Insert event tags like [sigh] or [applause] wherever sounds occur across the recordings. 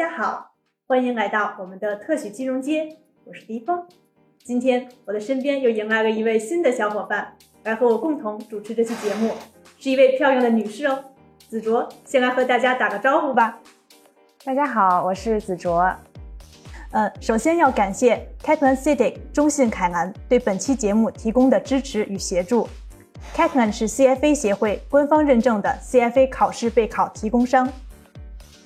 大家好，欢迎来到我们的特许金融街，我是迪峰。今天我的身边又迎来了一位新的小伙伴，来和我共同主持这期节目，是一位漂亮的女士哦。子卓，先来和大家打个招呼吧。大家好，我是子卓。呃，首先要感谢 Kaplan CITIC 中信凯南对本期节目提供的支持与协助。Kaplan 是 CFA 协会官方认证的 CFA 考试备考提供商。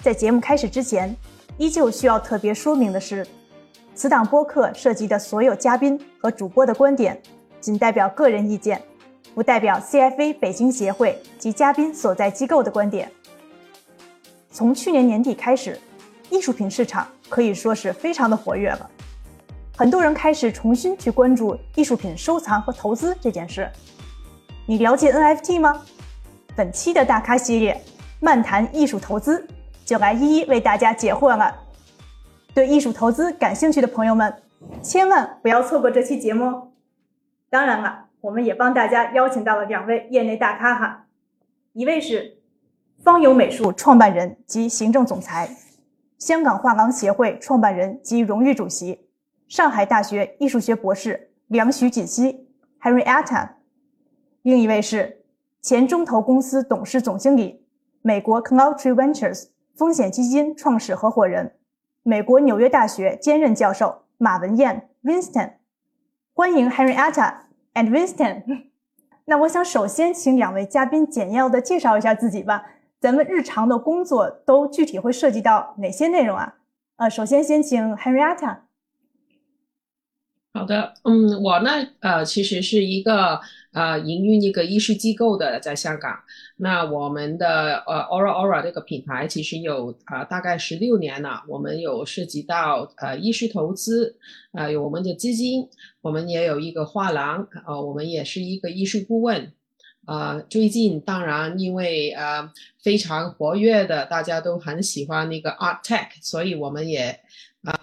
在节目开始之前，依旧需要特别说明的是，此档播客涉及的所有嘉宾和主播的观点，仅代表个人意见，不代表 CFA 北京协会及嘉宾所在机构的观点。从去年年底开始，艺术品市场可以说是非常的活跃了，很多人开始重新去关注艺术品收藏和投资这件事。你了解 NFT 吗？本期的大咖系列，漫谈艺术投资。就来一一为大家解惑了。对艺术投资感兴趣的朋友们，千万不要错过这期节目。当然了，我们也帮大家邀请到了两位业内大咖哈，一位是方友美术创办人及行政总裁，香港画廊协会创办人及荣誉主席，上海大学艺术学博士梁徐锦熙 Henrietta。另一位是前中投公司董事总经理，美国 Cloudtree Ventures。风险基金创始合伙人，美国纽约大学兼任教授马文燕 Winston，欢迎 Henrietta and Winston。[laughs] 那我想首先请两位嘉宾简要的介绍一下自己吧。咱们日常的工作都具体会涉及到哪些内容啊？呃，首先先请 Henrietta。好的，嗯，我呢，呃，其实是一个呃营运一个艺术机构的，在香港。那我们的呃 Aura Aura 这个品牌其实有啊大概十六年了。我们有涉及到呃艺术投资，啊有我们的基金，我们也有一个画廊，呃我们也是一个艺术顾问。啊，最近当然因为呃非常活跃的，大家都很喜欢那个 Art Tech，所以我们也。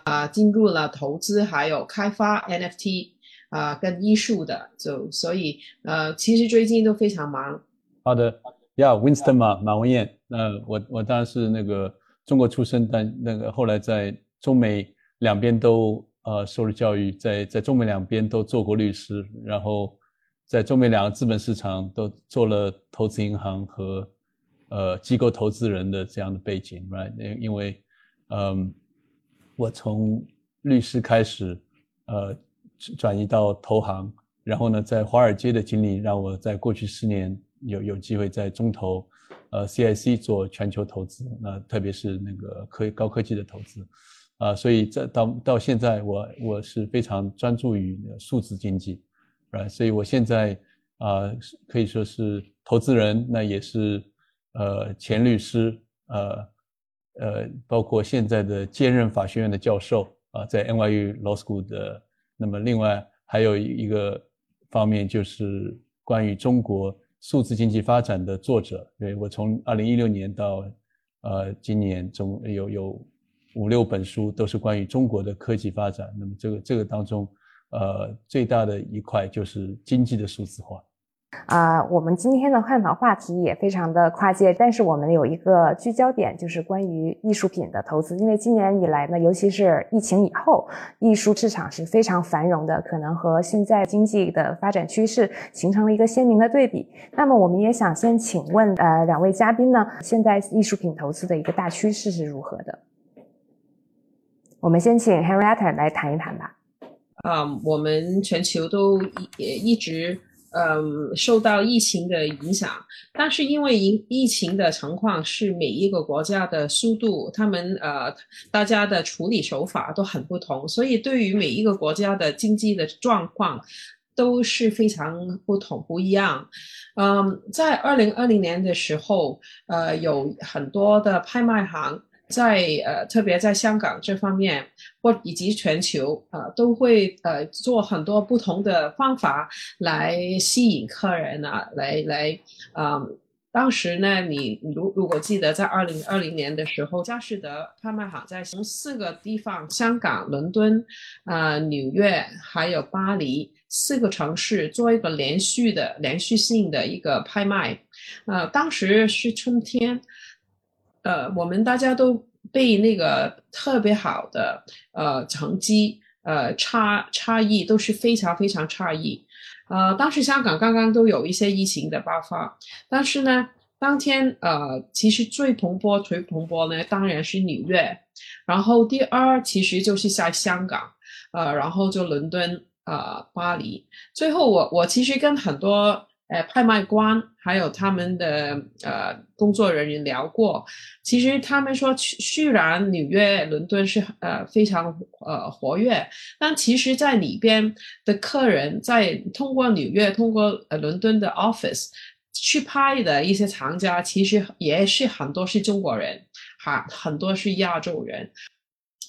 啊，进入了投资，还有开发 NFT 啊，跟艺术的，就所以呃，其实最近都非常忙。好的，Yeah，Winston 嘛，马文燕。那我我当然是那个中国出生，但那个后来在中美两边都呃受了教育，在在中美两边都做过律师，然后在中美两个资本市场都做了投资银行和呃机构投资人的这样的背景，Right？因因为嗯。我从律师开始，呃，转移到投行，然后呢，在华尔街的经历让我在过去十年有有机会在中投，呃，CIC 做全球投资，那特别是那个科高科技的投资，啊，所以在到到现在，我我是非常专注于数字经济，啊，所以我现在啊可以说是投资人，那也是呃前律师，呃。呃，包括现在的兼任法学院的教授啊，在 NYU Law School 的。那么，另外还有一个方面就是关于中国数字经济发展的作者。对我从二零一六年到呃今年，中有有五六本书都是关于中国的科技发展。那么，这个这个当中，呃，最大的一块就是经济的数字化。啊，我们今天的探讨话题也非常的跨界，但是我们有一个聚焦点，就是关于艺术品的投资。因为今年以来呢，尤其是疫情以后，艺术市场是非常繁荣的，可能和现在经济的发展趋势形成了一个鲜明的对比。那么，我们也想先请问，呃，两位嘉宾呢，现在艺术品投资的一个大趋势是如何的？我们先请 Henrietta 来谈一谈吧。啊，我们全球都也一直。嗯，受到疫情的影响，但是因为疫疫情的情况是每一个国家的速度，他们呃大家的处理手法都很不同，所以对于每一个国家的经济的状况都是非常不同不一样。嗯，在二零二零年的时候，呃，有很多的拍卖行。在呃，特别在香港这方面，或以及全球啊，都会呃做很多不同的方法来吸引客人啊，来来啊。当时呢，你如如果记得，在二零二零年的时候，佳士得拍卖行在从四个地方：香港、伦敦、啊纽约，还有巴黎四个城市做一个连续的、连续性的一个拍卖。呃，当时是春天。呃，我们大家都被那个特别好的呃成绩呃差差异都是非常非常差异。呃，当时香港刚刚都有一些疫情的爆发，但是呢，当天呃，其实最蓬勃、最蓬勃呢，当然是纽约，然后第二其实就是在香港，呃，然后就伦敦、呃，巴黎，最后我我其实跟很多。呃，拍卖官还有他们的呃工作人员聊过，其实他们说，虽然纽约、伦敦是呃非常呃活跃，但其实在里边的客人在通过纽约、通过呃伦敦的 office 去拍的一些藏家，其实也是很多是中国人，哈，很多是亚洲人，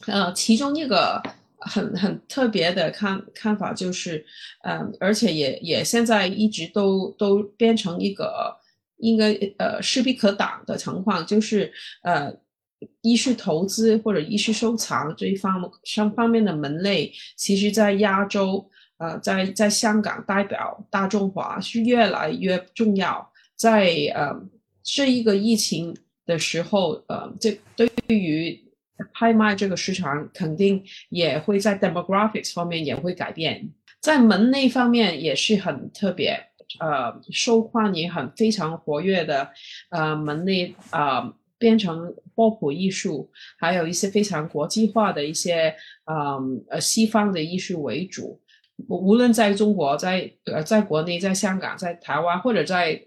呃，其中一个。很很特别的看看法就是，嗯，而且也也现在一直都都变成一个应该呃势必可挡的情况，就是呃艺术投资或者艺术收藏这一方上方面的门类，其实在亚洲呃在在香港代表大中华是越来越重要，在呃这一个疫情的时候，呃这对于。拍卖这个市场肯定也会在 demographics 方面也会改变，在门内方面也是很特别，呃，受欢迎很非常活跃的，呃，门内啊变成波普艺术，还有一些非常国际化的一些，嗯呃西方的艺术为主，无论在中国，在呃在国内，在香港，在台湾或者在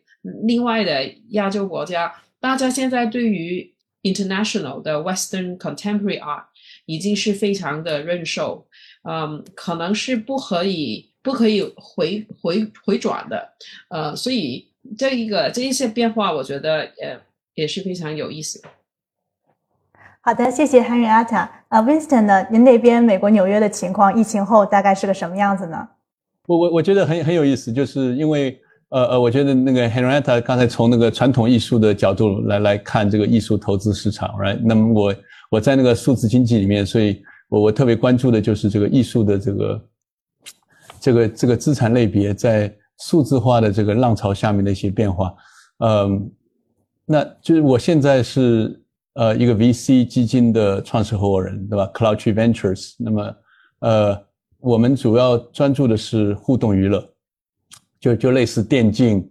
另外的亚洲国家，大家现在对于 International 的 Western Contemporary Art 已经是非常的认受，嗯，可能是不可以不可以回回回转的，呃，所以这一个这一些变化，我觉得呃也是非常有意思。好的，谢谢 Henrietta。呃，Winston 呢？您那边美国纽约的情况，疫情后大概是个什么样子呢？我我我觉得很很有意思，就是因为。呃呃，我觉得那个 Henrietta 刚才从那个传统艺术的角度来来看这个艺术投资市场，right？那么我我在那个数字经济里面，所以我我特别关注的就是这个艺术的这个这个这个资产类别在数字化的这个浪潮下面的一些变化。嗯，那就是我现在是呃一个 VC 基金的创始合伙人，对吧？Cloud Tree Ventures。那么呃，我们主要专注的是互动娱乐。就就类似电竞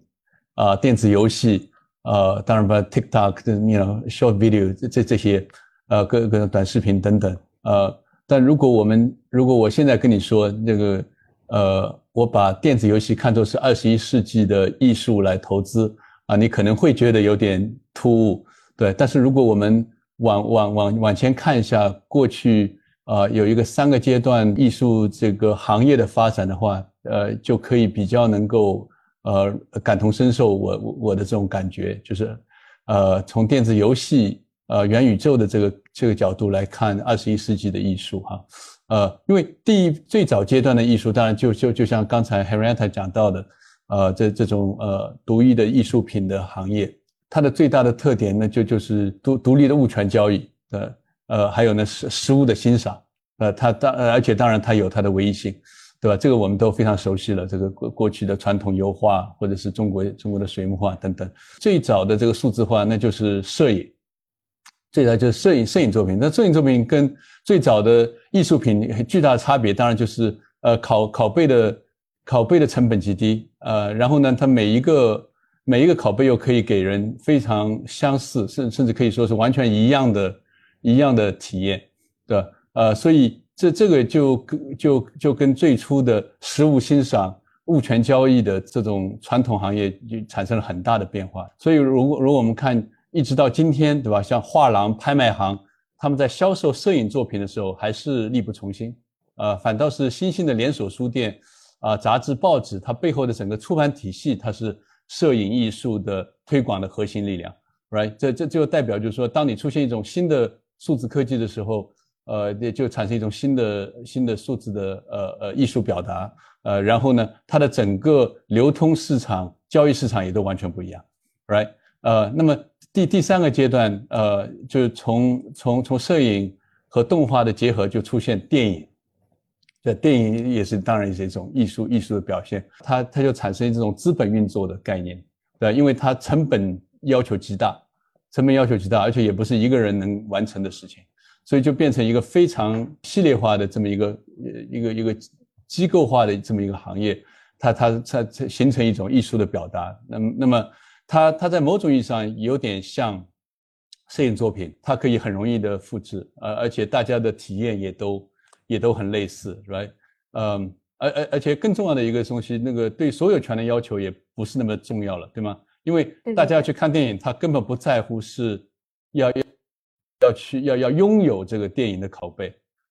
啊，电子游戏，呃，当然把 TikTok 的，you know short video 这这这些，呃，各各种短视频等等，呃，但如果我们如果我现在跟你说那个，呃，我把电子游戏看作是二十一世纪的艺术来投资啊，你可能会觉得有点突兀，对。但是如果我们往往往往前看一下过去啊，有一个三个阶段艺术这个行业的发展的话。呃，就可以比较能够呃感同身受我我的这种感觉，就是呃从电子游戏呃元宇宙的这个这个角度来看二十一世纪的艺术哈，呃，因为第一最早阶段的艺术，当然就就就像刚才 Henrietta 讲到的，呃这这种呃独一的艺术品的行业，它的最大的特点呢就就是独独立的物权交易的呃还有呢实实物的欣赏，呃它当而且当然它有它的唯一性。对吧？这个我们都非常熟悉了。这个过过去的传统油画，或者是中国中国的水墨画等等，最早的这个数字化，那就是摄影。最早就是摄影，摄影作品。那摄影作品跟最早的艺术品巨大的差别，当然就是呃拷拷贝的拷贝的成本极低，呃，然后呢，它每一个每一个拷贝又可以给人非常相似，甚甚至可以说是完全一样的一样的体验，对吧？呃，所以。这这个就跟就就跟最初的实物欣赏、物权交易的这种传统行业就产生了很大的变化。所以，如果如果我们看一直到今天，对吧？像画廊、拍卖行，他们在销售摄影作品的时候还是力不从心，呃，反倒是新兴的连锁书店、啊杂志、报纸，它背后的整个出版体系，它是摄影艺术的推广的核心力量，right？这这就代表就是说，当你出现一种新的数字科技的时候。呃，也就产生一种新的新的数字的呃呃艺术表达，呃，然后呢，它的整个流通市场、交易市场也都完全不一样，right？呃，那么第第三个阶段，呃，就是从从从摄影和动画的结合，就出现电影，这电影也是当然也是一种艺术艺术的表现，它它就产生这种资本运作的概念，对，因为它成本要求极大。成本要求极大，而且也不是一个人能完成的事情，所以就变成一个非常系列化的这么一个一个一个机构化的这么一个行业，它它它形成一种艺术的表达。那么那么它它在某种意义上有点像摄影作品，它可以很容易的复制，呃，而且大家的体验也都也都很类似，right？嗯。而而而且更重要的一个东西，那个对所有权的要求也不是那么重要了，对吗？因为大家要去看电影，他根本不在乎是要要要去要要拥有这个电影的拷贝，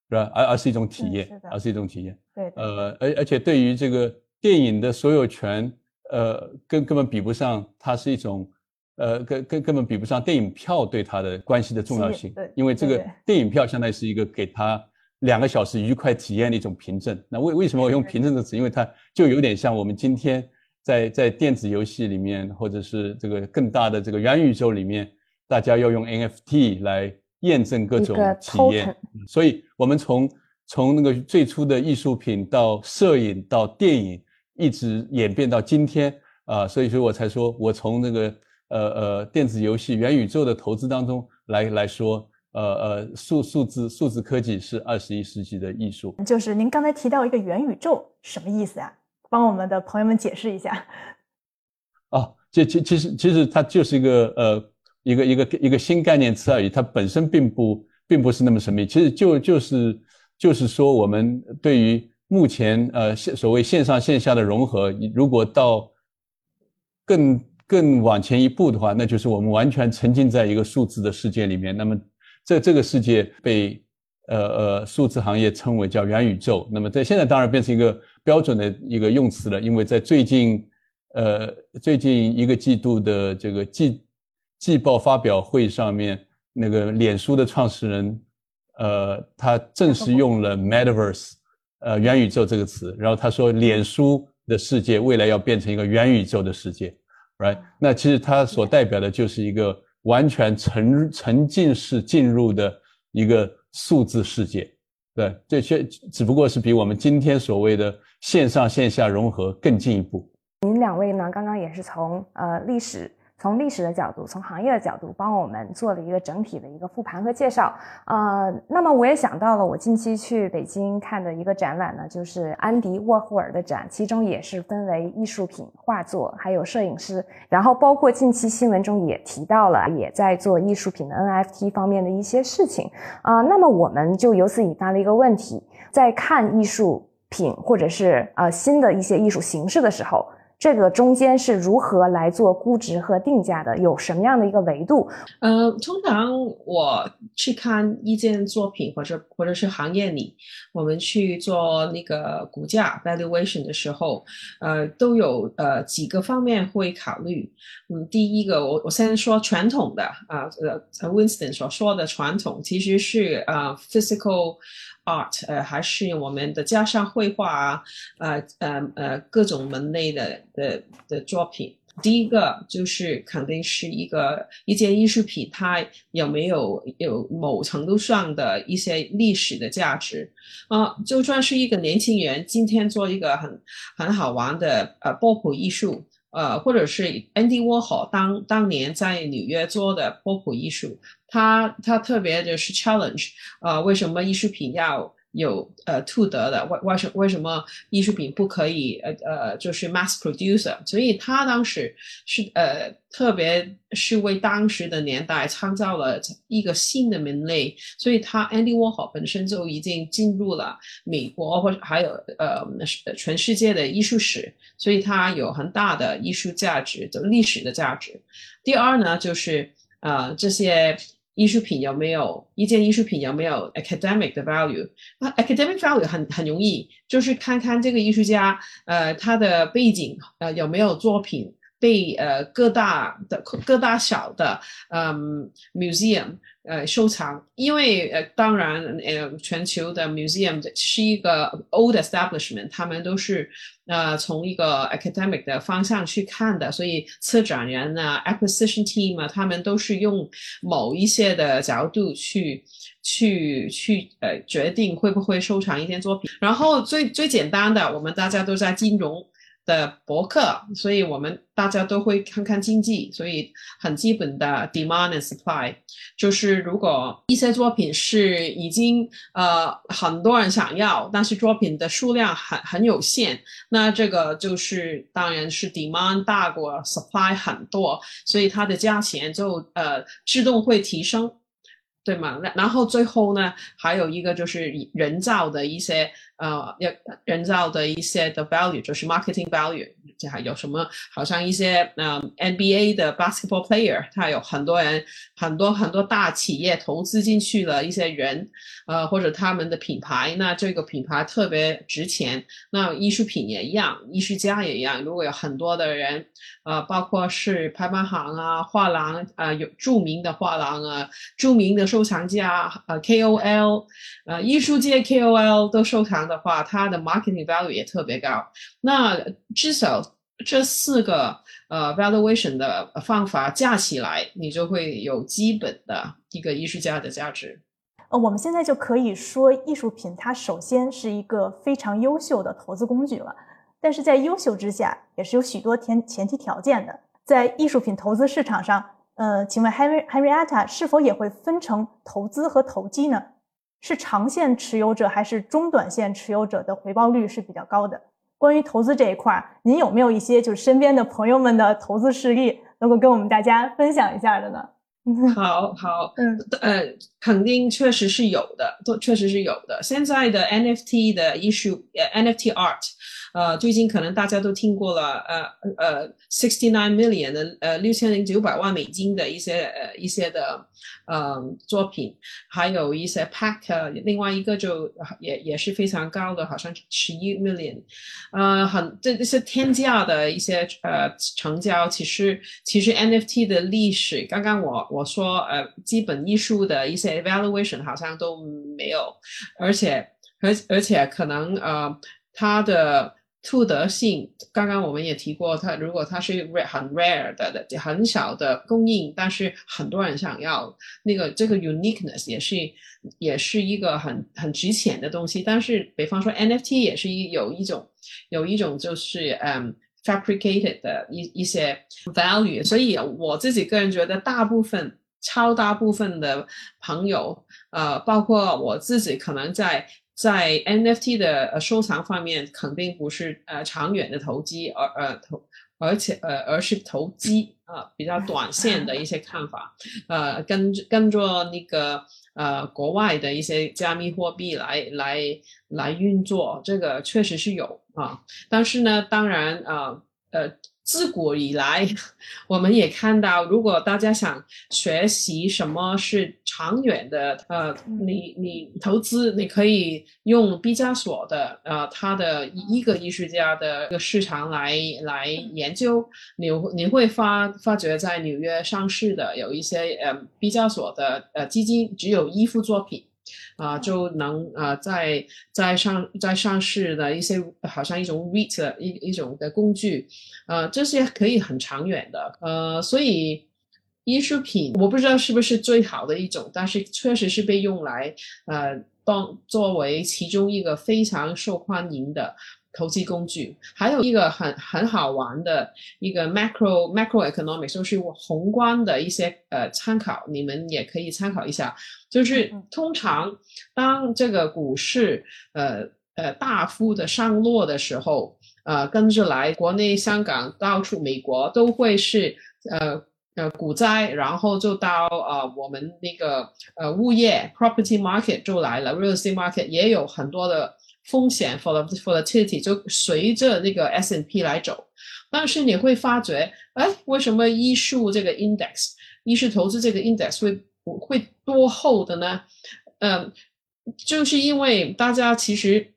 是吧？而而是一种体验，而是一种体验。对，呃，而而且对于这个电影的所有权，呃，根根本比不上，它是一种，呃，根根根本比不上电影票对它的关系的重要性。对，因为这个电影票相当于是一个给他。两个小时愉快体验的一种凭证。那为为什么我用凭证的词？因为它就有点像我们今天在在电子游戏里面，或者是这个更大的这个元宇宙里面，大家要用 NFT 来验证各种体验。所以，我们从从那个最初的艺术品到摄影到电影，一直演变到今天啊。所以说我才说我从那个呃呃电子游戏元宇宙的投资当中来来说。呃呃，数数字数字科技是二十一世纪的艺术。就是您刚才提到一个元宇宙，什么意思啊？帮我们的朋友们解释一下。哦，这其其实其实它就是一个呃一个一个一个新概念词而已，它本身并不并不是那么神秘。其实就就是就是说，我们对于目前呃线所谓线上线下的融合，如果到更更往前一步的话，那就是我们完全沉浸在一个数字的世界里面。那么在这个世界被呃呃数字行业称为叫元宇宙，那么在现在当然变成一个标准的一个用词了，因为在最近呃最近一个季度的这个季季报发表会上面，那个脸书的创始人呃他正式 [laughs] 用了 metaverse 呃元宇宙这个词，然后他说脸书的世界未来要变成一个元宇宙的世界，right？那其实它所代表的就是一个。完全沉沉浸式进入的一个数字世界，对，这些只不过是比我们今天所谓的线上线下融合更进一步。您两位呢，刚刚也是从呃历史。从历史的角度，从行业的角度，帮我们做了一个整体的一个复盘和介绍。呃，那么我也想到了，我近期去北京看的一个展览呢，就是安迪沃霍尔的展，其中也是分为艺术品、画作，还有摄影师，然后包括近期新闻中也提到了，也在做艺术品的 NFT 方面的一些事情。啊，那么我们就由此引发了一个问题，在看艺术品或者是呃新的一些艺术形式的时候。这个中间是如何来做估值和定价的？有什么样的一个维度？呃，通常我去看一件作品，或者或者是行业里，我们去做那个股价 valuation 的时候，呃，都有呃几个方面会考虑。嗯，第一个，我我先说传统的啊，呃，Winston 所说的传统其实是呃 physical。art，呃，还是我们的加上绘画啊，呃呃呃，各种门类的的的作品。第一个就是肯定是一个一件艺术品，它有没有有某程度上的一些历史的价值啊？就算是一个年轻人今天做一个很很好玩的呃波普艺术。呃，或者是 Andy Warhol 当当年在纽约做的波普艺术，他他特别就是 challenge，呃，为什么艺术品要？有呃兔德的，为为什为什么艺术品不可以呃呃就是 mass producer？所以他当时是呃特别是为当时的年代创造了一个新的门类，所以他 Andy Warhol 本身就已经进入了美国或者还有呃全世界的艺术史，所以它有很大的艺术价值就历史的价值。第二呢，就是呃这些。艺术品有没有一件艺术品有没有 academic 的 value？那 academic value 很很容易，就是看看这个艺术家，呃，他的背景，呃，有没有作品被呃各大的各大小的嗯 museum。呃，收藏，因为呃，当然，呃，全球的 museum 是一个 old establishment，他们都是呃从一个 academic 的方向去看的，所以策展人啊，acquisition team 啊，他们都是用某一些的角度去去去呃决定会不会收藏一件作品。然后最最简单的，我们大家都在金融的博客，所以我们大家都会看看经济，所以很基本的 demand and supply，就是如果一些作品是已经呃很多人想要，但是作品的数量很很有限，那这个就是当然是 demand 大过 supply 很多，所以它的价钱就呃自动会提升。对吗？那然后最后呢，还有一个就是人造的一些呃，要人造的一些的 value，就是 marketing value，这还有什么？好像一些呃 NBA 的 basketball player，他有很多人，很多很多大企业投资进去了一些人，呃，或者他们的品牌，那这个品牌特别值钱。那艺术品也一样，艺术家也一样。如果有很多的人，呃，包括是拍卖行啊、画廊啊，有著名的画廊啊，著名的。收藏家，呃，KOL，呃，艺术界 KOL 都收藏的的话，它的 marketing value 也特别高。那至少这四个呃 valuation 的方法加起来，你就会有基本的一个艺术家的价值。呃，我们现在就可以说，艺术品它首先是一个非常优秀的投资工具了。但是在优秀之下，也是有许多前前提条件的。在艺术品投资市场上。呃，请问 Henry Henrietta 是否也会分成投资和投机呢？是长线持有者还是中短线持有者的回报率是比较高的？关于投资这一块，您有没有一些就是身边的朋友们的投资事例能够跟我们大家分享一下的呢？好 [laughs] 好，嗯，呃，肯定确实是有的，都确实是有的。现在的 NFT 的 issue，NFT art。呃，最近可能大家都听过了，呃呃，sixty nine million 的，呃，六千零九百万美金的一些呃一些的呃作品，还有一些 pack，另外一个就也也是非常高的，好像十一 million，呃，很这这些天价的一些呃成交，其实其实 NFT 的历史，刚刚我我说呃基本艺术的一些 evaluation 好像都没有，而且而而且可能呃它的兔德性，刚刚我们也提过，它如果它是很 rare 的的、很少的供应，但是很多人想要，那个这个 uniqueness 也是也是一个很很值钱的东西。但是，比方说 NFT 也是一有一种有一种就是嗯 fabricated 的一一些 value。所以我自己个人觉得，大部分超大部分的朋友，呃，包括我自己，可能在。在 NFT 的呃收藏方面，肯定不是呃长远的投机，而呃投，而且呃而是投机啊，比较短线的一些看法，呃跟跟着那个呃国外的一些加密货币来来来运作，这个确实是有啊，但是呢，当然啊呃。自古以来，我们也看到，如果大家想学习什么是长远的，呃，你你投资，你可以用毕加索的，呃，他的一个艺术家的一个市场来来研究，你你会发发觉在纽约上市的有一些呃毕加索的呃基金，只有一幅作品。啊，就能啊，在在上在上市的一些，好像一种 REIT 一一种的工具，呃，这些可以很长远的，呃，所以艺术品我不知道是不是最好的一种，但是确实是被用来呃当作为其中一个非常受欢迎的。投机工具，还有一个很很好玩的一个 macro macro economics，就是宏观的一些呃参考，你们也可以参考一下。就是通常当这个股市呃呃大幅的上落的时候，呃跟着来，国内、香港、到处美国都会是呃呃股灾，然后就到呃我们那个呃物业 property market 就来了，real estate market 也有很多的。风险 volatility 就随着那个 S n P 来走，但是你会发觉，哎，为什么艺术这个 index，艺术投资这个 index 会会多厚的呢？嗯，就是因为大家其实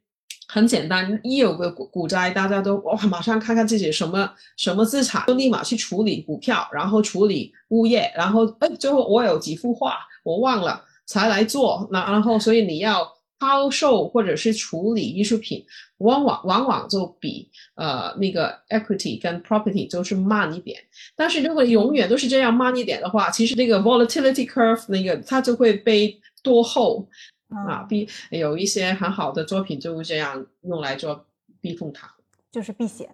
很简单，一有个股股灾，大家都哇，马上看看自己什么什么资产，就立马去处理股票，然后处理物业，然后哎，最后我有几幅画我忘了才来做，那然后所以你要。抛售或者是处理艺术品，往往往往就比呃那个 equity 跟 property 就是慢一点。但是如果永远都是这样慢一点的话，其实那个 volatility curve 那个它就会被多厚啊，避有一些很好的作品就是这样用来做避风塘，就是避险。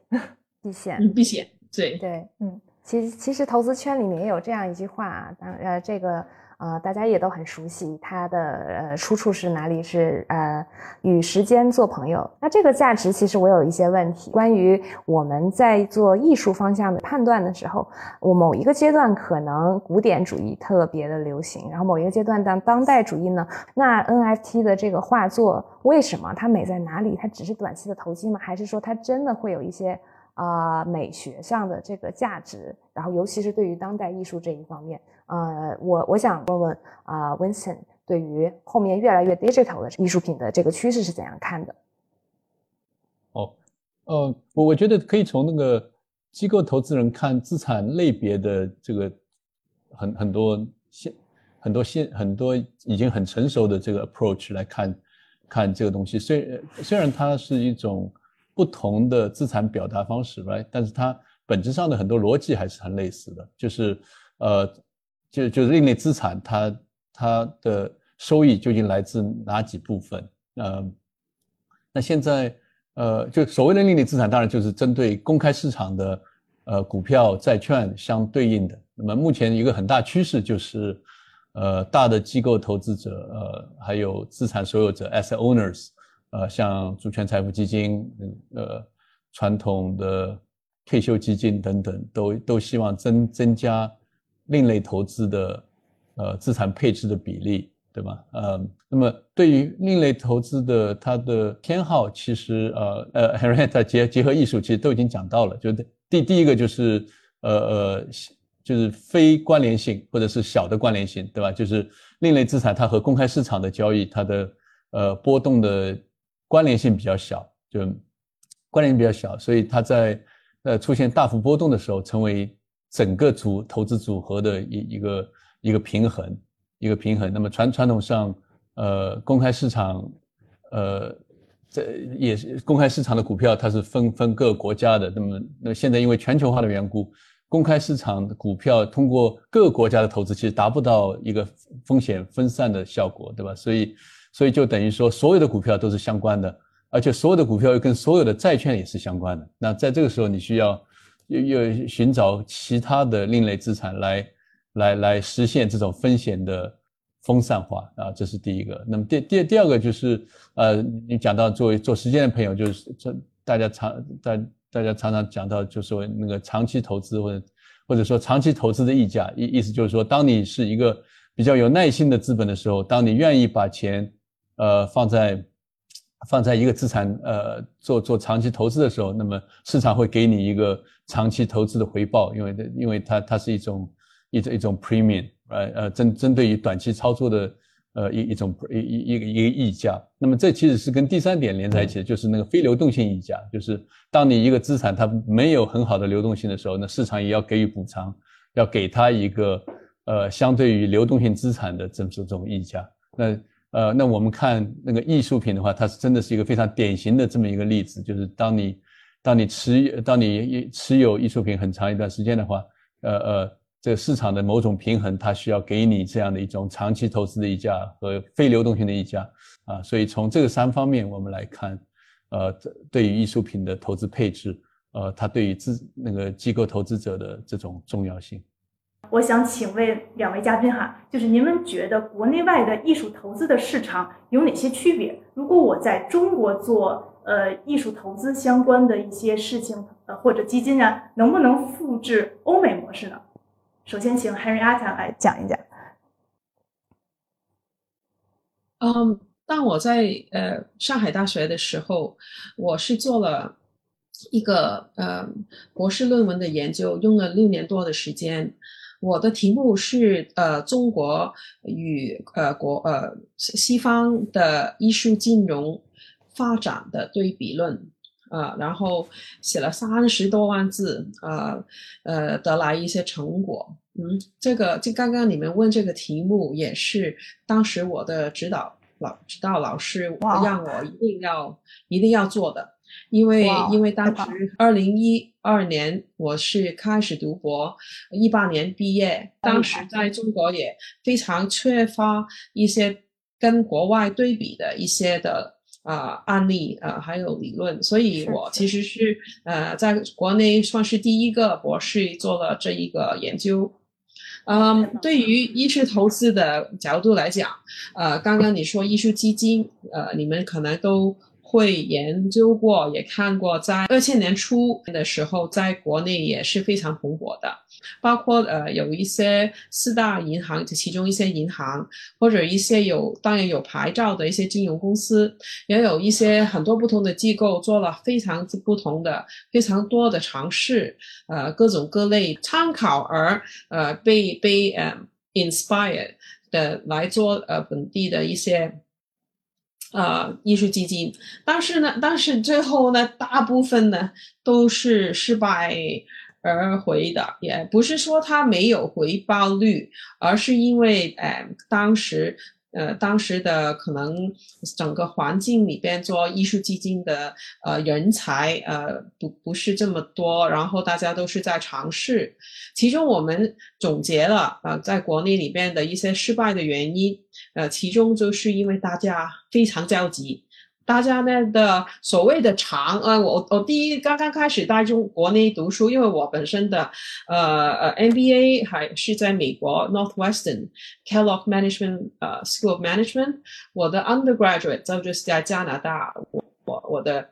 避险，嗯，避险，对对，嗯，其实其实投资圈里面也有这样一句话啊，当呃这个。呃，大家也都很熟悉，它的呃出处是哪里？是呃与时间做朋友。那这个价值其实我有一些问题，关于我们在做艺术方向的判断的时候，我某一个阶段可能古典主义特别的流行，然后某一个阶段当当代主义呢？那 NFT 的这个画作为什么它美在哪里？它只是短期的投机吗？还是说它真的会有一些啊美学上的这个价值？然后尤其是对于当代艺术这一方面。呃，我我想问问啊，Winston 对于后面越来越 digital 的艺术品的这个趋势是怎样看的？哦，呃，我我觉得可以从那个机构投资人看资产类别的这个很很多现很多现很多已经很成熟的这个 approach 来看看这个东西。虽然虽然它是一种不同的资产表达方式，right？但是它本质上的很多逻辑还是很类似的，就是呃。就就是另类资产，它它的收益究竟来自哪几部分？呃，那现在呃，就所谓的另类资产，当然就是针对公开市场的呃股票、债券相对应的。那么目前一个很大趋势就是，呃，大的机构投资者，呃，还有资产所有者 （asset owners），呃，像主权财富基金、呃，传统的退休基金等等，都都希望增增加。另类投资的，呃，资产配置的比例，对吧？呃，那么对于另类投资的它的偏好，其实呃呃，Henrietta 结结合艺术，其实都已经讲到了。就第第一个就是呃呃，就是非关联性或者是小的关联性，对吧？就是另类资产它和公开市场的交易，它的呃波动的关联性比较小，就关联性比较小，所以它在呃出现大幅波动的时候，成为。整个组投资组合的一一个一个平衡，一个平衡。那么传传统上，呃，公开市场，呃，这也是公开市场的股票，它是分分各个国家的。那么，那么现在因为全球化的缘故，公开市场的股票通过各个国家的投资，其实达不到一个风险分散的效果，对吧？所以，所以就等于说，所有的股票都是相关的，而且所有的股票又跟所有的债券也是相关的。那在这个时候，你需要。又又寻找其他的另类资产来，来来实现这种风险的分散化啊，这是第一个。那么第第第二个就是，呃，你讲到作为做时间的朋友，就是这大家常大大家常常讲到，就是说那个长期投资或者或者说长期投资的溢价，意意思就是说，当你是一个比较有耐心的资本的时候，当你愿意把钱呃放在。放在一个资产，呃，做做长期投资的时候，那么市场会给你一个长期投资的回报，因为因为它它是一种一种一种 premium，呃呃针针对于短期操作的，呃一一种一一一个一个溢价。那么这其实是跟第三点连在一起的，就是那个非流动性溢价，就是当你一个资产它没有很好的流动性的时候，那市场也要给予补偿，要给它一个呃相对于流动性资产的这么这种溢价。那呃，那我们看那个艺术品的话，它是真的是一个非常典型的这么一个例子，就是当你，当你持，当你持有艺术品很长一段时间的话，呃呃，这个市场的某种平衡，它需要给你这样的一种长期投资的溢价和非流动性的溢价啊，所以从这个三方面我们来看，呃，对于艺术品的投资配置，呃，它对于资那个机构投资者的这种重要性。我想请问两位嘉宾哈，就是您们觉得国内外的艺术投资的市场有哪些区别？如果我在中国做呃艺术投资相关的一些事情，呃或者基金啊，能不能复制欧美模式呢？首先请 Henrietta 来讲一讲。嗯，当我在呃上海大学的时候，我是做了一个呃博士论文的研究，用了六年多的时间。我的题目是呃中国与呃国呃西方的艺术金融发展的对比论啊，然后写了三十多万字啊，呃得来一些成果。嗯，这个就刚刚你们问这个题目，也是当时我的指导老指导老师让我一定要一定要做的。因为因为当时二零一二年我是开始读博，一八年毕业，当时在中国也非常缺乏一些跟国外对比的一些的啊案例啊还有理论，所以我其实是呃在国内算是第一个博士做了这一个研究。嗯，对于艺术投资的角度来讲，呃，刚刚你说艺术基金，呃，你们可能都会研究过，也看过，在二千年初的时候，在国内也是非常蓬勃的。包括呃有一些四大银行，其中一些银行或者一些有当然有牌照的一些金融公司，也有一些很多不同的机构做了非常不同的非常多的尝试，呃各种各类参考而呃被被呃 inspired 的来做呃本地的一些呃艺术基金，但是呢，但是最后呢，大部分呢都是失败。而回的，也不是说它没有回报率，而是因为，呃，当时，呃，当时的可能整个环境里边做艺术基金的，呃，人才，呃，不不是这么多，然后大家都是在尝试，其中我们总结了，呃，在国内里边的一些失败的原因，呃，其中就是因为大家非常焦急。大家呢的所谓的长，呃，我我第一刚刚开始在中国内读书，因为我本身的呃呃 MBA 还是在美国 Northwestern Kellogg Management 呃 School of Management，我的 undergraduate 就是在加拿大，我我我的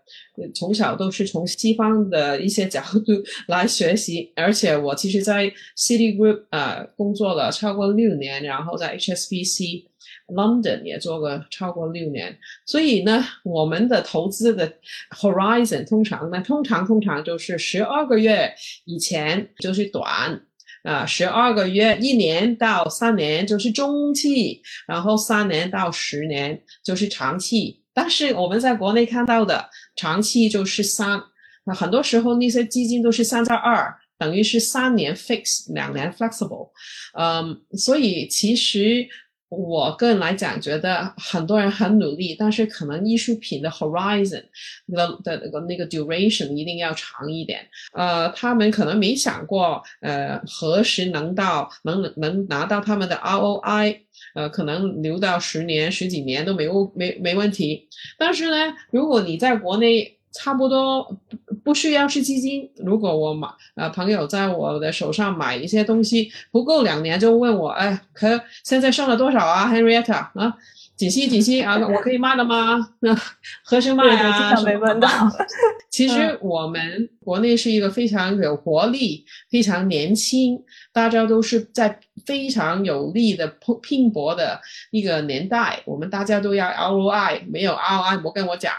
从小都是从西方的一些角度来学习，[laughs] 而且我其实在 City Group 呃工作了超过六年，然后在 HSBC。London 也做过超过六年，所以呢，我们的投资的 horizon 通常呢，通常通常就是十二个月以前就是短，啊，十二个月一年到三年就是中期，然后三年到十年就是长期。但是我们在国内看到的长期就是三，那很多时候那些基金都是三加二，等于是三年 fix，两年 flexible，嗯，所以其实。我个人来讲，觉得很多人很努力，但是可能艺术品的 horizon 的的那个那个 duration 一定要长一点。呃，他们可能没想过，呃，何时能到能能拿到他们的 ROI，呃，可能留到十年、十几年都没问没没问题。但是呢，如果你在国内，差不多不不需要是基金。如果我买呃朋友在我的手上买一些东西不够两年，就问我，哎，可现在剩了多少啊，Henrietta 啊，锦溪锦溪啊，[laughs] 我可以卖了吗？那何时卖啊？没问到。[laughs] 其实我们国内是一个非常有活力、非常年轻，大家都是在非常有力的拼搏的一个年代。我们大家都要 ROI，没有 ROI 不跟我讲。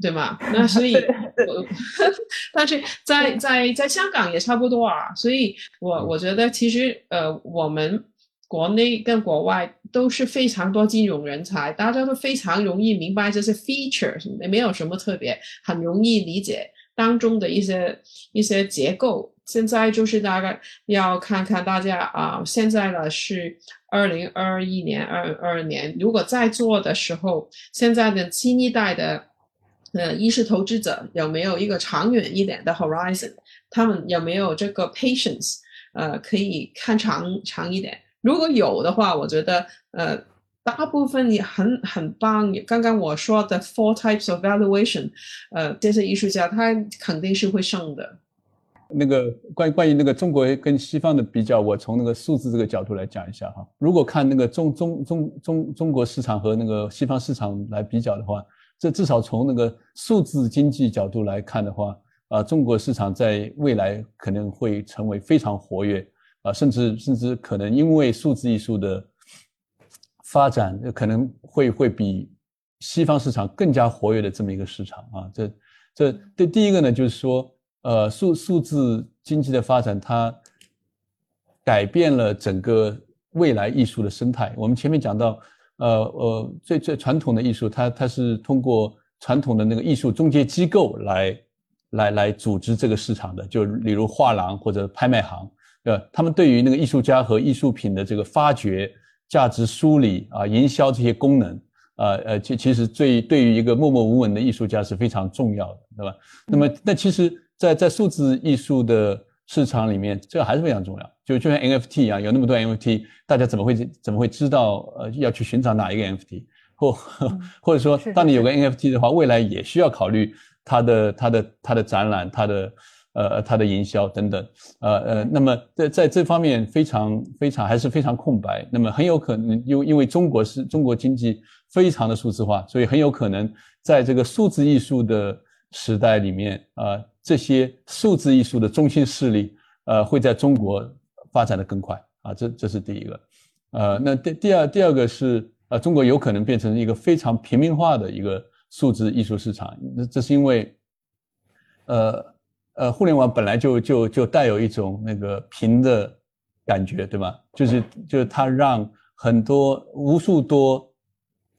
对吗？那所以，但是在在在香港也差不多啊。所以，我我觉得其实呃，我们国内跟国外都是非常多金融人才，大家都非常容易明白这些 features，没没有什么特别，很容易理解当中的一些一些结构。现在就是大概要看看大家啊，现在呢是二零二一年、二二年，如果在做的时候，现在的新一代的。呃，一是投资者有没有一个长远一点的 horizon？他们有没有这个 patience？呃，可以看长长一点。如果有的话，我觉得呃，大部分也很很棒。刚刚我说的 four types of valuation，呃，这些艺术家他肯定是会胜的。那个关关于那个中国跟西方的比较，我从那个数字这个角度来讲一下哈。如果看那个中中中中中国市场和那个西方市场来比较的话。这至少从那个数字经济角度来看的话，啊，中国市场在未来可能会成为非常活跃，啊，甚至甚至可能因为数字艺术的发展，可能会会比西方市场更加活跃的这么一个市场啊。这这对第一个呢，就是说，呃，数数字经济的发展，它改变了整个未来艺术的生态。我们前面讲到。呃呃，最最传统的艺术，它它是通过传统的那个艺术中介机构来来来组织这个市场的，就例如画廊或者拍卖行，呃，他们对于那个艺术家和艺术品的这个发掘、价值梳理啊、营销这些功能，呃呃，其其实最对于一个默默无闻的艺术家是非常重要的，对吧？那么，那其实，在在数字艺术的。市场里面这个还是非常重要，就就像 NFT 一样，有那么多 NFT，大家怎么会怎么会知道呃要去寻找哪一个 NFT？或 [laughs] 或者说，当你有个 NFT 的话，未来也需要考虑它的它的它的展览，它的呃它的营销等等，呃呃，那么在在这方面非常非常还是非常空白。那么很有可能，因因为中国是中国经济非常的数字化，所以很有可能在这个数字艺术的时代里面啊，这些数字艺术的中心势力呃会在中国发展的更快啊，这这是第一个。呃，那第第二第二个是，呃，中国有可能变成一个非常平民化的一个数字艺术市场。那这是因为，呃呃，互联网本来就就就带有一种那个平的感觉，对吧？就是就是它让很多无数多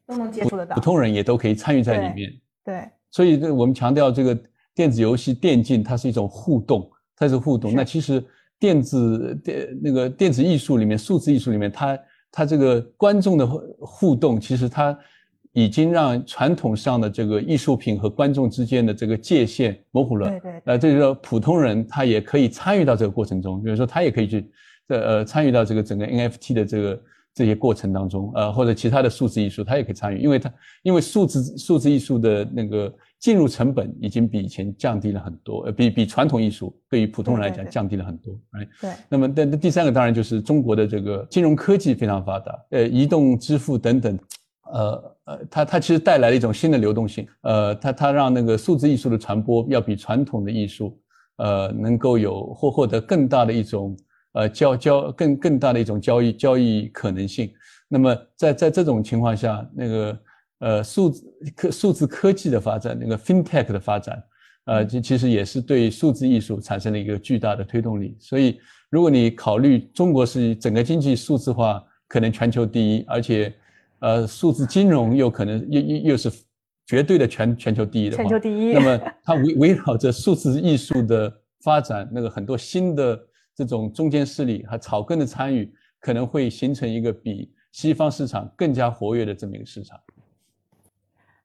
都能接触得到普通人也都可以参与在里面。对。所以我们强调这个电子游戏电竞，它是一种互动，它是互动。那其实。电子电那个电子艺术里面，数字艺术里面，它它这个观众的互动，其实它已经让传统上的这个艺术品和观众之间的这个界限模糊了。对对。呃，这就是说普通人他也可以参与到这个过程中，比如说他也可以去呃呃参与到这个整个 NFT 的这个这些过程当中，呃或者其他的数字艺术，他也可以参与，因为他因为数字数字艺术的那个。进入成本已经比以前降低了很多，呃，比比传统艺术对于普通人来讲降低了很多，哎，对。那么，那那第三个当然就是中国的这个金融科技非常发达，呃，移动支付等等，呃呃，它它其实带来了一种新的流动性，呃，它它让那个数字艺术的传播要比传统的艺术，呃，能够有获获得更大的一种呃交交更更大的一种交易交易可能性。那么在在这种情况下，那个。呃，数字科数字科技的发展，那个 FinTech 的发展，呃，其其实也是对数字艺术产生了一个巨大的推动力。所以，如果你考虑中国是整个经济数字化可能全球第一，而且，呃，数字金融又可能又又又是绝对的全全球第一的话，全球第一。那么，它围围绕着数字艺术的发展，那个很多新的这种中间势力和草根的参与，可能会形成一个比西方市场更加活跃的这么一个市场。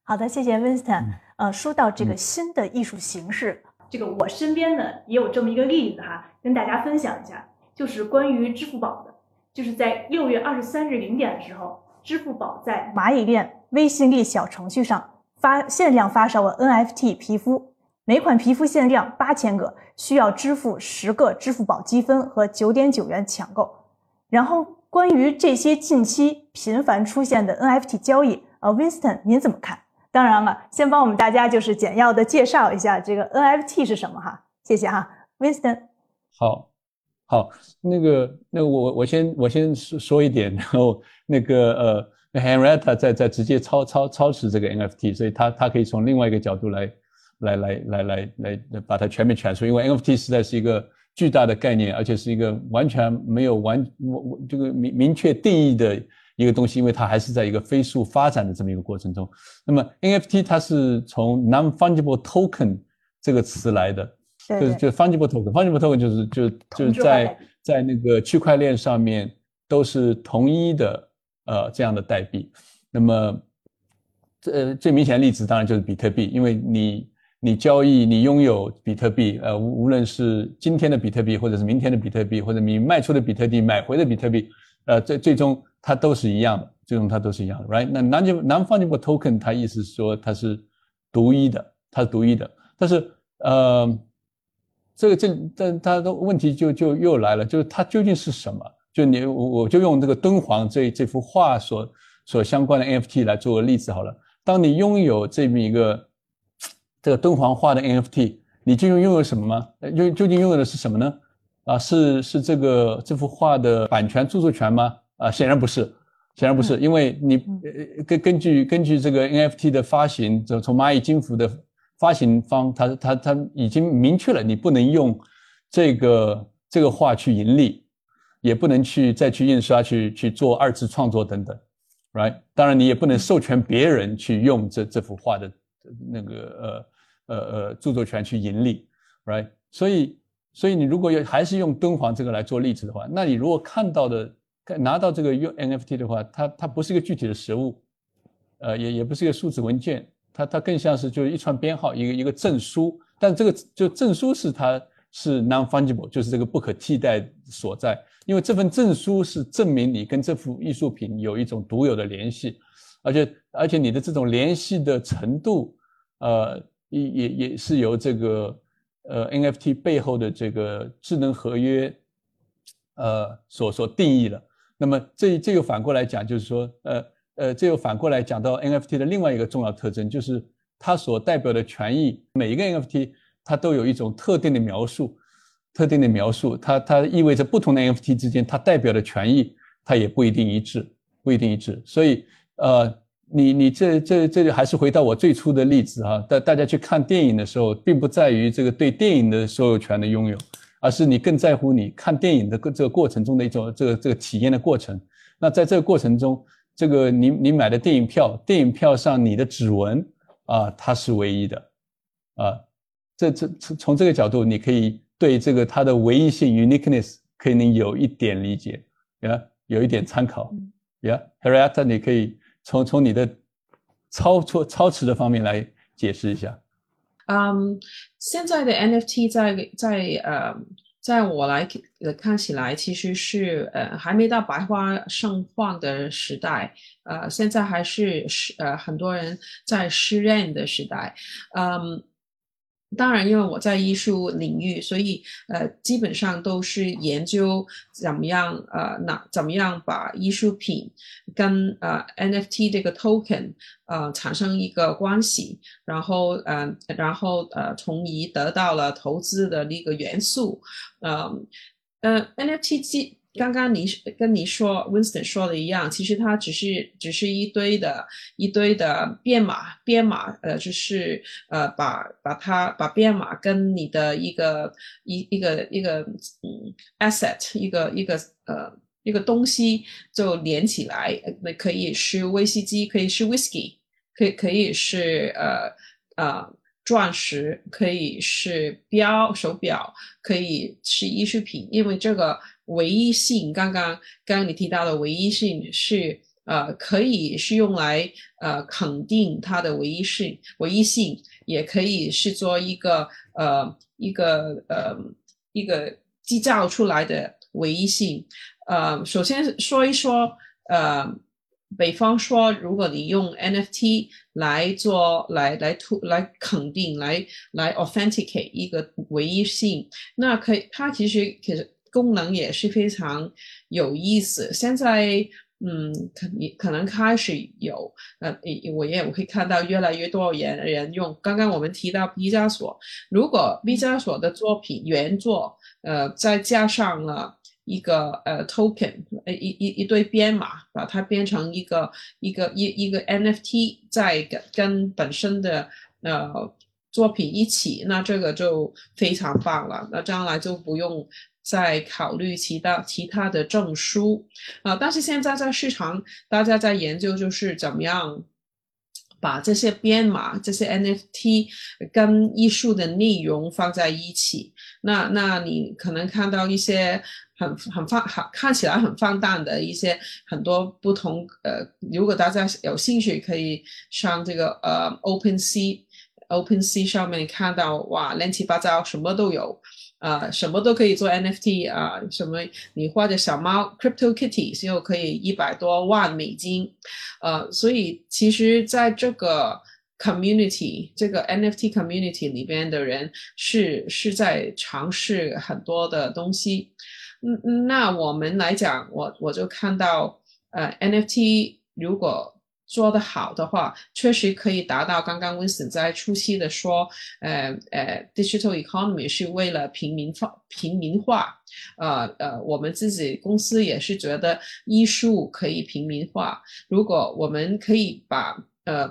好的，谢谢 Winston。呃，说到这个新的艺术形式，这个我身边呢也有这么一个例子哈，跟大家分享一下，就是关于支付宝的。就是在六月二十三日零点的时候，支付宝在蚂蚁链微信粒小程序上发限量发售了 NFT 皮肤，每款皮肤限量八千个，需要支付十个支付宝积分和九点九元抢购。然后关于这些近期频繁出现的 NFT 交易，呃，Winston 您怎么看？当然了，先帮我们大家就是简要的介绍一下这个 NFT 是什么哈，谢谢哈，Winston。好，好，那个，那我我先我先说说一点，然后那个呃，Henrietta 在在直接操操操持这个 NFT，所以他他可以从另外一个角度来来来来来来把它全面阐述，因为 NFT 实在是一个巨大的概念，而且是一个完全没有完我我这个明明确定义的。一个东西，因为它还是在一个飞速发展的这么一个过程中。那么 NFT 它是从 non-fungible token 这个词来的，就是就 fungible token，fungible token 就是就就是在在那个区块链上面都是同一的呃这样的代币。那么这最明显的例子当然就是比特币，因为你你交易你拥有比特币，呃无无论是今天的比特币，或者是明天的比特币，或者你卖出的比特币买回的比特币，呃最最终。它都是一样的，最终它都是一样的，right？那 non-fungible token 它意思是说它是独一的，它是独一的。但是呃，这个这但它的问题就就又来了，就是它究竟是什么？就你我我就用这个敦煌这这幅画所所相关的 NFT 来做个例子好了。当你拥有这么一个这个敦煌画的 NFT，你究竟拥有什么吗？究究竟拥有的是什么呢？啊，是是这个这幅画的版权著作权吗？啊，显然不是，显然不是，因为你根根据根据这个 NFT 的发行，就从蚂蚁金服的发行方，他他他已经明确了，你不能用这个这个画去盈利，也不能去再去印刷去去做二次创作等等，right？当然你也不能授权别人去用这这幅画的那个呃呃呃著作权去盈利，right？所以所以你如果要还是用敦煌这个来做例子的话，那你如果看到的。拿到这个用 NFT 的话，它它不是一个具体的实物，呃，也也不是一个数字文件，它它更像是就是一串编号，一个一个证书。但这个就证书是它是 non-fungible，就是这个不可替代所在，因为这份证书是证明你跟这幅艺术品有一种独有的联系，而且而且你的这种联系的程度，呃，也也也是由这个呃 NFT 背后的这个智能合约，呃所所定义了。那么这这又反过来讲，就是说，呃呃，这又反过来讲到 NFT 的另外一个重要特征，就是它所代表的权益，每一个 NFT 它都有一种特定的描述，特定的描述，它它意味着不同的 NFT 之间它代表的权益，它也不一定一致，不一定一致。所以，呃，你你这这这就还是回到我最初的例子哈，大大家去看电影的时候，并不在于这个对电影的所有权的拥有。而是你更在乎你看电影的个这个过程中的一种这个这个体验的过程。那在这个过程中，这个你你买的电影票，电影票上你的指纹啊，它是唯一的，啊，这这从从这个角度，你可以对这个它的唯一性 （uniqueness） 可以能有一点理解，呀，有一点参考，呀，Harriet，你可以从从你的超出超持的方面来解释一下。嗯，现在的 NFT 在在呃，在我来看起来，其实是呃还没到百花盛放的时代，呃，现在还是是呃很多人在试验的时代，嗯。当然，因为我在艺术领域，所以呃，基本上都是研究怎么样呃，那怎么样把艺术品跟呃 NFT 这个 token 呃产生一个关系，然后呃，然后呃，从而得到了投资的那个元素，呃呃 NFT 基。刚刚你跟你说，Winston 说的一样，其实它只是只是一堆的一堆的编码，编码呃就是呃把把它把编码跟你的一个一一个一个嗯 asset 一个一个呃一个东西就连起来，那可以是威士忌，可以是 whisky，可以可以是呃呃钻石，可以是表手表，可以是艺术品，因为这个。唯一性，刚刚刚刚你提到的唯一性是呃，可以是用来呃肯定它的唯一性，唯一性也可以是做一个呃一个呃一个制造出来的唯一性。呃，首先说一说呃，比方说，如果你用 NFT 来做来来突来肯定来来 authenticate 一个唯一性，那可以，它其实其实。功能也是非常有意思。现在，嗯，可你可能开始有，呃，我也会看到越来越多人人用。刚刚我们提到毕加索，如果毕加索的作品原作，呃，再加上了一个呃 token，呃一一一堆编码，把它编成一个一个一一个 NFT，再跟跟本身的呃作品一起，那这个就非常棒了。那将来就不用。在考虑其他其他的证书啊，但是现在在市场，大家在研究就是怎么样把这些编码、这些 NFT 跟艺术的内容放在一起。那那你可能看到一些很很放好看起来很放荡的一些很多不同呃，如果大家有兴趣，可以上这个呃 OpenSea OpenSea 上面看到哇，乱七八糟什么都有。啊，什么都可以做 NFT 啊，什么你画的小猫 Crypto Kitty 又可以一百多万美金，呃，所以其实在这个 community 这个 NFT community 里边的人是是在尝试很多的东西，嗯，那我们来讲，我我就看到呃 NFT 如果。做得好的话，确实可以达到刚刚 Winston 在初期的说，呃呃，digital economy 是为了平民化，平民化，呃呃，我们自己公司也是觉得艺术可以平民化。如果我们可以把呃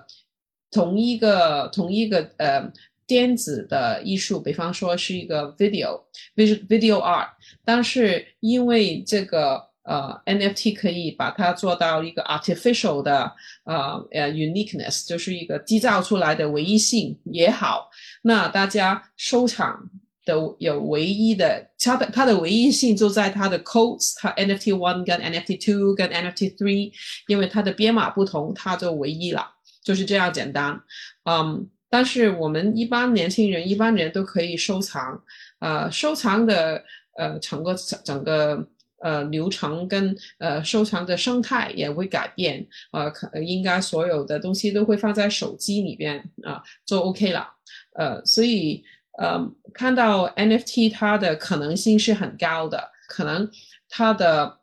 同一个同一个呃电子的艺术，比方说是一个 video，video video art，但是因为这个。呃，NFT 可以把它做到一个 artificial 的呃呃 uniqueness，就是一个制造出来的唯一性也好。那大家收藏的有唯一的，它的它的唯一性就在它的 codes，它 NFT one 跟 NFT two 跟 NFT three，因为它的编码不同，它就唯一了，就是这样简单。嗯，但是我们一般年轻人，一般人都可以收藏。呃，收藏的呃整个整个。呃流程跟呃收藏的生态也会改变，呃，可应该所有的东西都会放在手机里边啊，就 OK 了。呃，所以呃，看到 NFT 它的可能性是很高的，可能它的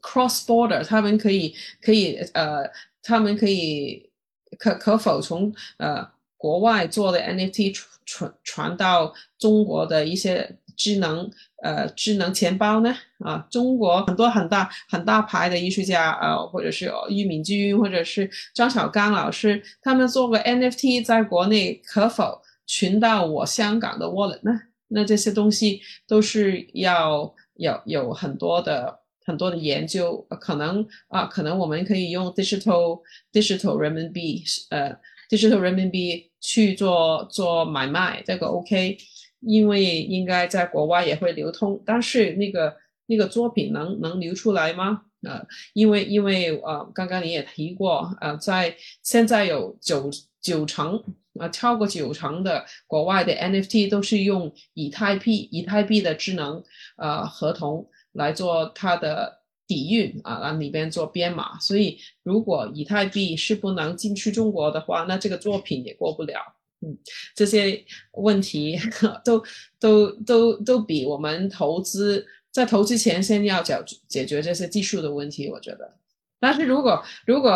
cross border，他们可以可以呃，他们可以可可否从呃国外做的 NFT 传传到中国的一些智能呃智能钱包呢？啊，中国很多很大很大牌的艺术家呃，或者是俞敏君，或者是张小刚老师，他们做个 NFT 在国内可否？群到我香港的 wallet 呢？那这些东西都是要有有很多的很多的研究，可能啊，可能我们可以用 digital digital 人民币，呃，digital 人民币去做做买卖，这个 OK，因为应该在国外也会流通，但是那个那个作品能能流出来吗？呃，因为因为呃，刚刚你也提过，呃，在现在有九九成。啊，超过九成的国外的 NFT 都是用以太币、以太币的智能呃合同来做它的底蕴啊，让里边做编码。所以，如果以太币是不能进去中国的话，那这个作品也过不了。嗯，这些问题 [laughs] 都都都都比我们投资在投资前先要解解决这些技术的问题，我觉得。但是如果如果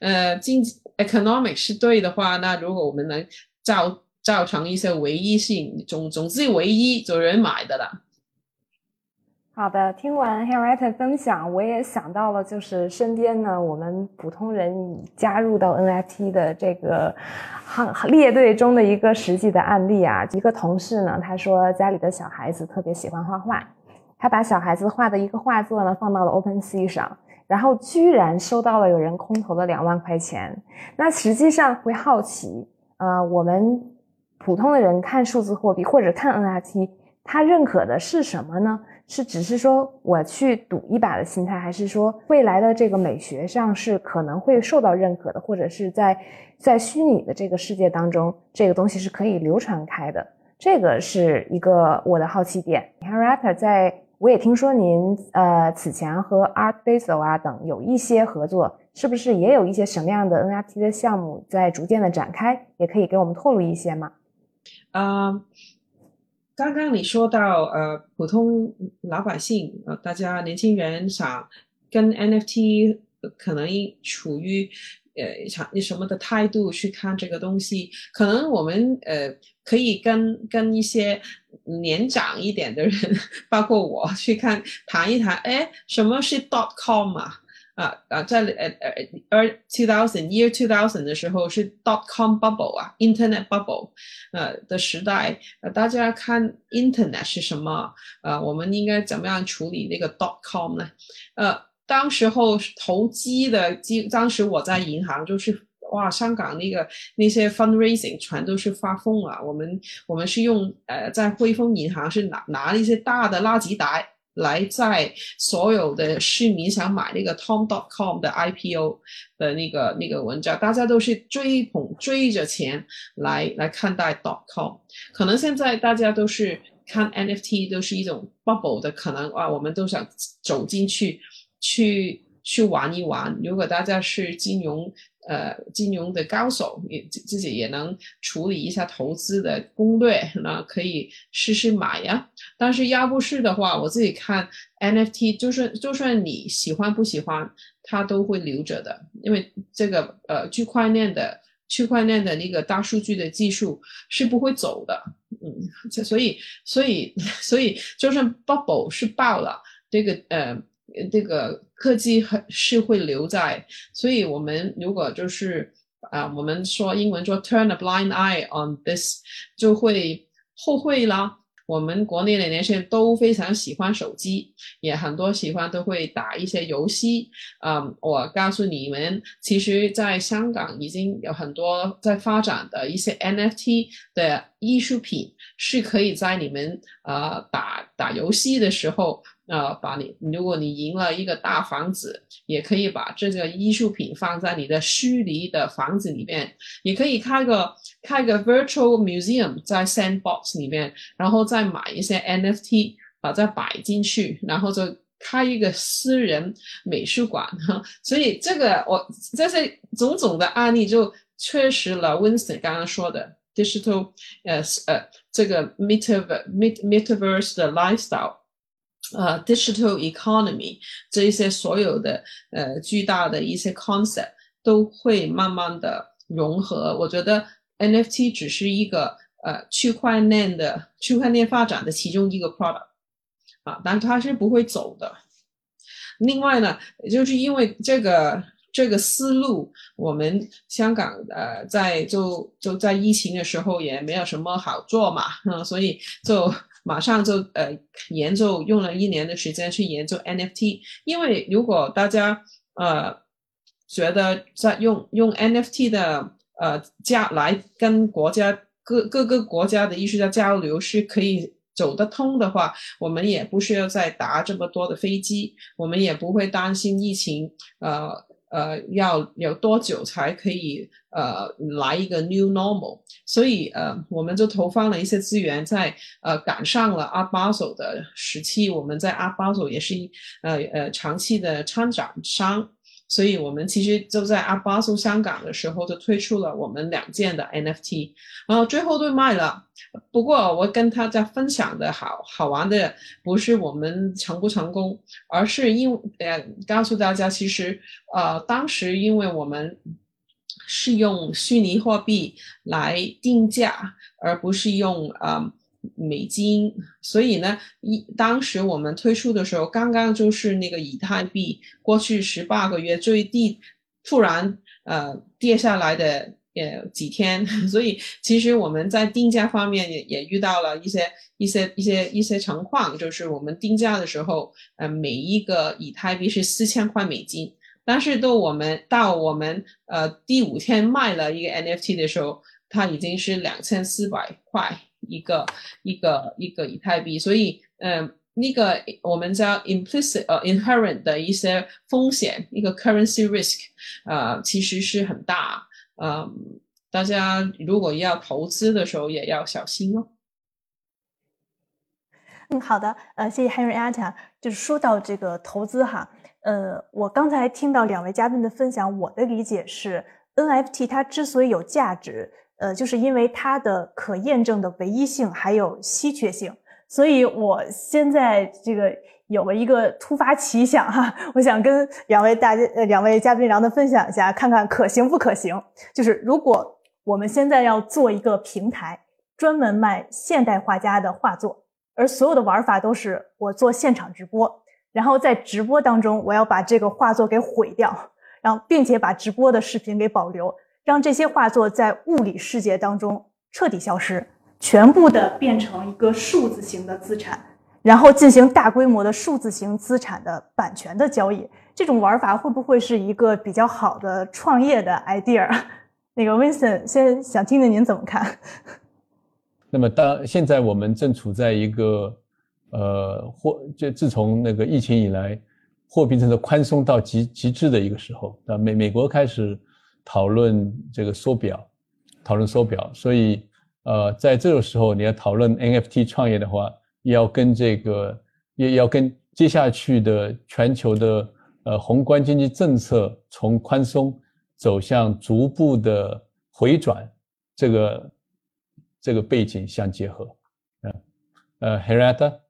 呃经济 economic 是对的话，那如果我们能造造成一些唯一性，总总之唯一有人买的了。好的，听完 Henrietta 分享，我也想到了，就是身边呢，我们普通人加入到 NFT 的这个行列队中的一个实际的案例啊。一个同事呢，他说家里的小孩子特别喜欢画画，他把小孩子画的一个画作呢放到了 OpenSea 上。然后居然收到了有人空投了两万块钱，那实际上会好奇，呃，我们普通的人看数字货币或者看 NFT，他认可的是什么呢？是只是说我去赌一把的心态，还是说未来的这个美学上是可能会受到认可的，或者是在在虚拟的这个世界当中，这个东西是可以流传开的？这个是一个我的好奇点。你看，Rapper 在。我也听说您呃此前和 Art Basel 啊等有一些合作，是不是也有一些什么样的 NFT 的项目在逐渐的展开？也可以给我们透露一些吗？嗯，刚刚你说到呃普通老百姓呃大家年轻人想跟 NFT 可能处于呃想什么的态度去看这个东西，可能我们呃可以跟跟一些。年长一点的人，包括我去看谈一谈，哎，什么是 dot com 啊？啊啊，在呃呃二 two thousand year two thousand 的时候是 dot com bubble 啊，internet bubble，呃的时代，呃大家看 internet 是什么？呃，我们应该怎么样处理那个 dot com 呢？呃，当时候投机的机，当时我在银行就是。哇，香港那个那些 fundraising 全都是发疯了。我们我们是用呃，在汇丰银行是拿拿一些大的垃圾袋来在所有的市民想买那个 Tom dot com 的 IPO 的那个那个文章，大家都是追捧追着钱来来看待 dot com。可能现在大家都是看 NFT 都是一种 bubble 的可能啊，我们都想走进去去去玩一玩。如果大家是金融。呃，金融的高手也自己也能处理一下投资的攻略，那可以试试买呀。但是要不是的话，我自己看 NFT，就算就算你喜欢不喜欢，它都会留着的，因为这个呃区块链的区块链的那个大数据的技术是不会走的，嗯，所以所以 [laughs] 所以就算 bubble 是爆了，这个呃。这个科技很是会留在，所以我们如果就是啊，我们说英文说 turn a blind eye on this，就会后悔了。我们国内的年轻人都非常喜欢手机，也很多喜欢都会打一些游戏。嗯，我告诉你们，其实在香港已经有很多在发展的一些 NFT 的艺术品，是可以在你们呃打打游戏的时候。呃，把你，如果你赢了一个大房子，也可以把这个艺术品放在你的虚拟的房子里面，也可以开个开个 virtual museum 在 Sandbox 里面，然后再买一些 NFT 把它摆进去，然后就开一个私人美术馆哈。所以这个我这些种种的案例就确实了 Winston 刚刚说的 digital 呃呃这个 metaverse metaverse 的 lifestyle。呃，digital economy 这一些所有的呃巨大的一些 concept 都会慢慢的融合。我觉得 NFT 只是一个呃区块链的区块链发展的其中一个 product 啊，但它是不会走的。另外呢，就是因为这个这个思路，我们香港呃在就就在疫情的时候也没有什么好做嘛，嗯，所以就。马上就呃研究用了一年的时间去研究 NFT，因为如果大家呃觉得在用用 NFT 的呃加来跟国家各各个国家的艺术家交流是可以走得通的话，我们也不需要再搭这么多的飞机，我们也不会担心疫情呃。呃，要有多久才可以呃来一个 new normal？所以呃，我们就投放了一些资源，在呃赶上了阿巴索的时期。我们在阿巴索也是一呃呃长期的参展商。所以我们其实就在阿巴苏香港的时候就推出了我们两件的 NFT，然后最后都卖了。不过我跟大家分享的好好玩的不是我们成不成功，而是因呃告诉大家，其实呃当时因为我们是用虚拟货币来定价，而不是用呃。美金，所以呢，一当时我们推出的时候，刚刚就是那个以太币过去十八个月最低，突然呃跌下来的呃几天，[laughs] 所以其实我们在定价方面也也遇到了一些一些一些一些情况，就是我们定价的时候，呃每一个以太币是四千块美金，但是到我们到我们呃第五天卖了一个 NFT 的时候，它已经是两千四百块。一个一个一个以太币，所以嗯，那个我们叫 implicit 呃 inherent 的一些风险，一个 currency risk，呃，其实是很大，嗯，大家如果要投资的时候也要小心哦。嗯，好的，呃，谢谢 Henrietta。就是说到这个投资哈，呃，我刚才听到两位嘉宾的分享，我的理解是 NFT 它之所以有价值。呃，就是因为它的可验证的唯一性还有稀缺性，所以我现在这个有了一个突发奇想哈，我想跟两位大家呃两位嘉宾让他分享一下，看看可行不可行。就是如果我们现在要做一个平台，专门卖现代画家的画作，而所有的玩法都是我做现场直播，然后在直播当中我要把这个画作给毁掉，然后并且把直播的视频给保留。让这些画作在物理世界当中彻底消失，全部的变成一个数字型的资产，然后进行大规模的数字型资产的版权的交易。这种玩法会不会是一个比较好的创业的 idea？[laughs] 那个 Vincent 先想听听您怎么看？那么当现在我们正处在一个呃货就自从那个疫情以来，货币政策宽松到极极致的一个时候，那美美国开始。讨论这个缩表，讨论缩表，所以呃，在这个时候你要讨论 NFT 创业的话，要跟这个也要跟接下去的全球的呃宏观经济政策从宽松走向逐步的回转，这个这个背景相结合。嗯，呃 h e r a t a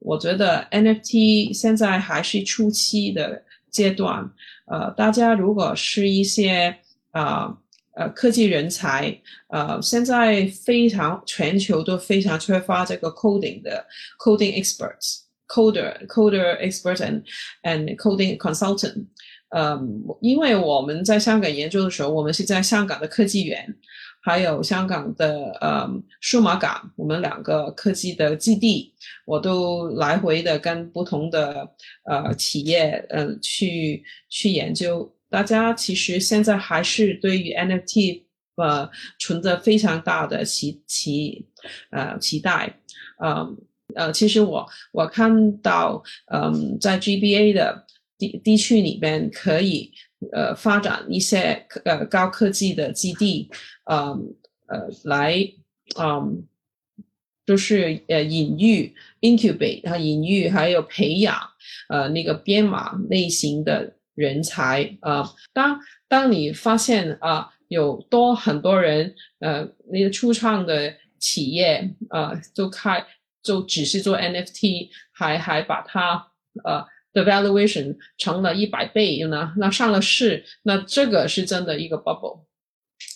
我觉得 NFT 现在还是初期的。阶段，呃，大家如果是一些啊呃科技人才，呃，现在非常全球都非常缺乏这个 coding 的 coding experts，coder coder expert and and coding consultant，嗯，因为我们在香港研究的时候，我们是在香港的科技园。还有香港的呃数码港，我们两个科技的基地，我都来回的跟不同的呃企业呃去去研究。大家其实现在还是对于 NFT 呃存着非常大的期期呃期待。嗯呃，其实我我看到嗯在 GBA 的地地区里边可以呃发展一些呃高科技的基地。嗯呃来嗯就是呃引育 incubate 啊引育还有培养呃那个编码类型的人才啊。当当你发现啊有多很多人呃那个初创的企业啊就开就只是做 NFT 还还把它呃。的 valuation 成了一百倍呢，那上了市，那这个是真的一个 bubble。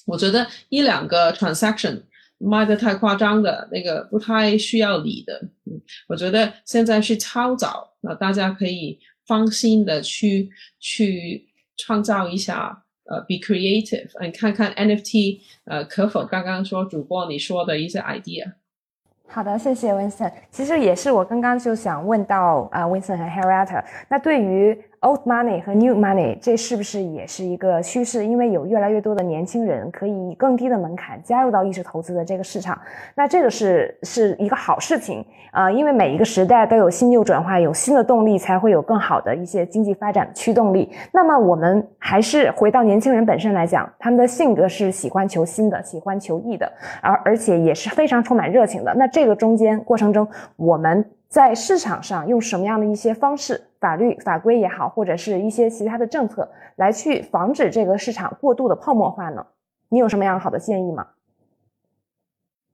我觉得一两个 transaction 卖的太夸张的那个不太需要理的。嗯，我觉得现在是超早，那大家可以放心的去去创造一下，呃，be creative，你看看 NFT，呃，可否刚刚说主播你说的一些 idea。好的，谢谢 Winston。其实也是我刚刚就想问到啊，Winston 和 Harriet，那对于 Old money 和 new money，这是不是也是一个趋势？因为有越来越多的年轻人可以以更低的门槛加入到艺术投资的这个市场，那这个是是一个好事情啊！因为每一个时代都有新旧转化，有新的动力，才会有更好的一些经济发展驱动力。那么我们还是回到年轻人本身来讲，他们的性格是喜欢求新的，喜欢求异的，而而且也是非常充满热情的。那这个中间过程中，我们。在市场上用什么样的一些方式，法律法规也好，或者是一些其他的政策来去防止这个市场过度的泡沫化呢？你有什么样好的建议吗？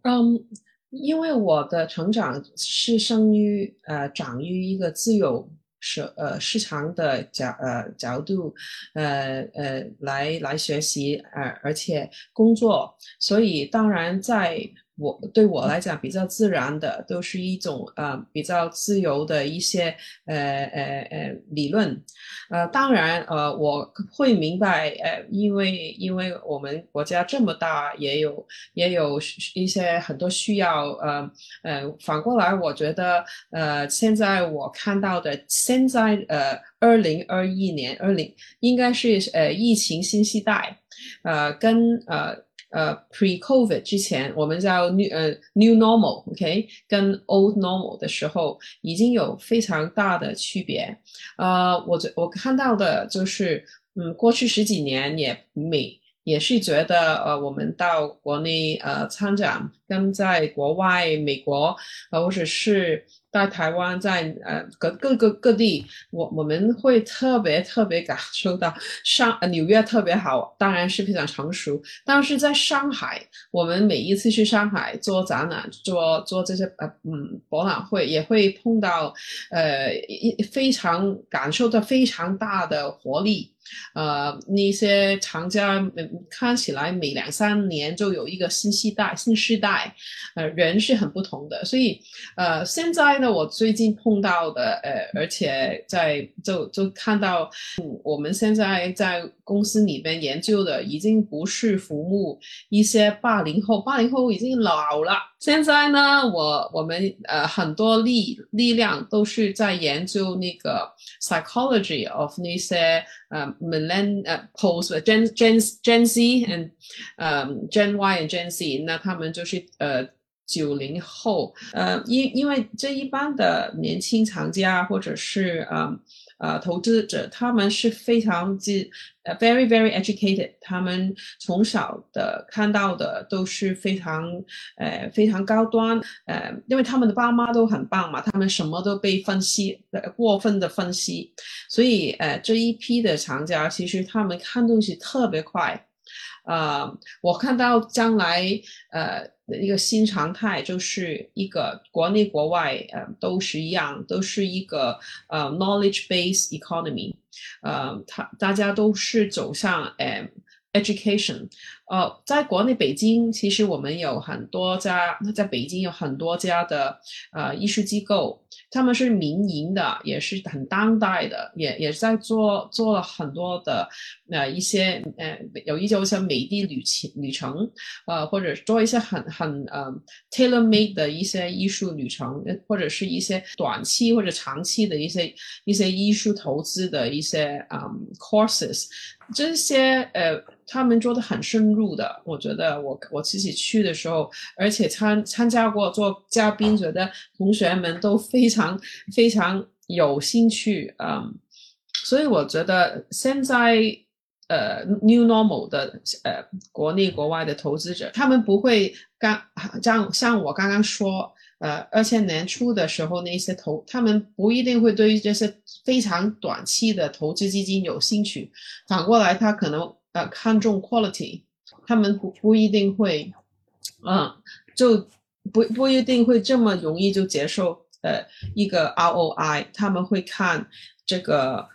嗯，因为我的成长是生于呃长于一个自由市呃市场的角呃角度呃呃来来学习呃而且工作，所以当然在。我对我来讲比较自然的，都是一种呃比较自由的一些呃呃呃理论，呃当然呃我会明白呃因为因为我们国家这么大，也有也有一些很多需要呃呃反过来我觉得呃现在我看到的现在呃二零二一年二零应该是呃疫情新时代呃跟呃。呃，pre-COVID 之前，我们叫 new 呃 new normal，OK，跟 old normal 的时候，已经有非常大的区别。呃，我我看到的就是，嗯，过去十几年也每也是觉得，呃，我们到国内呃参展，跟在国外美国，呃，或者是。在台湾，在呃各各个各地，我我们会特别特别感受到上呃纽约特别好，当然是非常成熟。但是在上海，我们每一次去上海做展览、做做这些呃嗯博览会，也会碰到呃一非常感受到非常大的活力。呃，那些厂家看起来每两三年就有一个新时代、新时代，呃，人是很不同的。所以，呃，现在呢，我最近碰到的，呃，而且在就就看到，我们现在在公司里边研究的，已经不是服务一些八零后，八零后已经老了。现在呢，我我们呃很多力力量都是在研究那个 psychology of 那些呃 millenn 呃 post gen gen gen Z and 呃 gen Y and gen Z，那他们就是呃九零后，呃因因为这一般的年轻藏家或者是呃。呃，投资者他们是非常之呃，very very educated，他们从小的看到的都是非常呃非常高端，呃，因为他们的爸妈都很棒嘛，他们什么都被分析，呃过分的分析，所以呃这一批的厂家其实他们看东西特别快。呃，我看到将来呃一个新常态就是一个国内国外呃都是一样，都是一个呃 knowledge based economy，呃，他大家都是走向呃 education。呃，在国内北京，其实我们有很多家，在北京有很多家的呃艺术机构，他们是民营的，也是很当代的，也也在做做了很多的呃一些呃有一些像美的旅程旅程，呃或者做一些很很呃 tailor made 的一些艺术旅程，或者是一些短期或者长期的一些一些艺术投资的一些嗯 courses，这些呃他们做的很深入。入的，我觉得我我自己去的时候，而且参参加过做嘉宾，觉得同学们都非常非常有兴趣，嗯，所以我觉得现在呃 new normal 的呃国内国外的投资者，他们不会刚像像我刚刚说。呃二千年初的时候那些投，他们不一定会对于这些非常短期的投资基金有兴趣，反过来他可能呃看重 quality，他们不不一定会，嗯，就不不一定会这么容易就接受呃一个 ROI，他们会看这个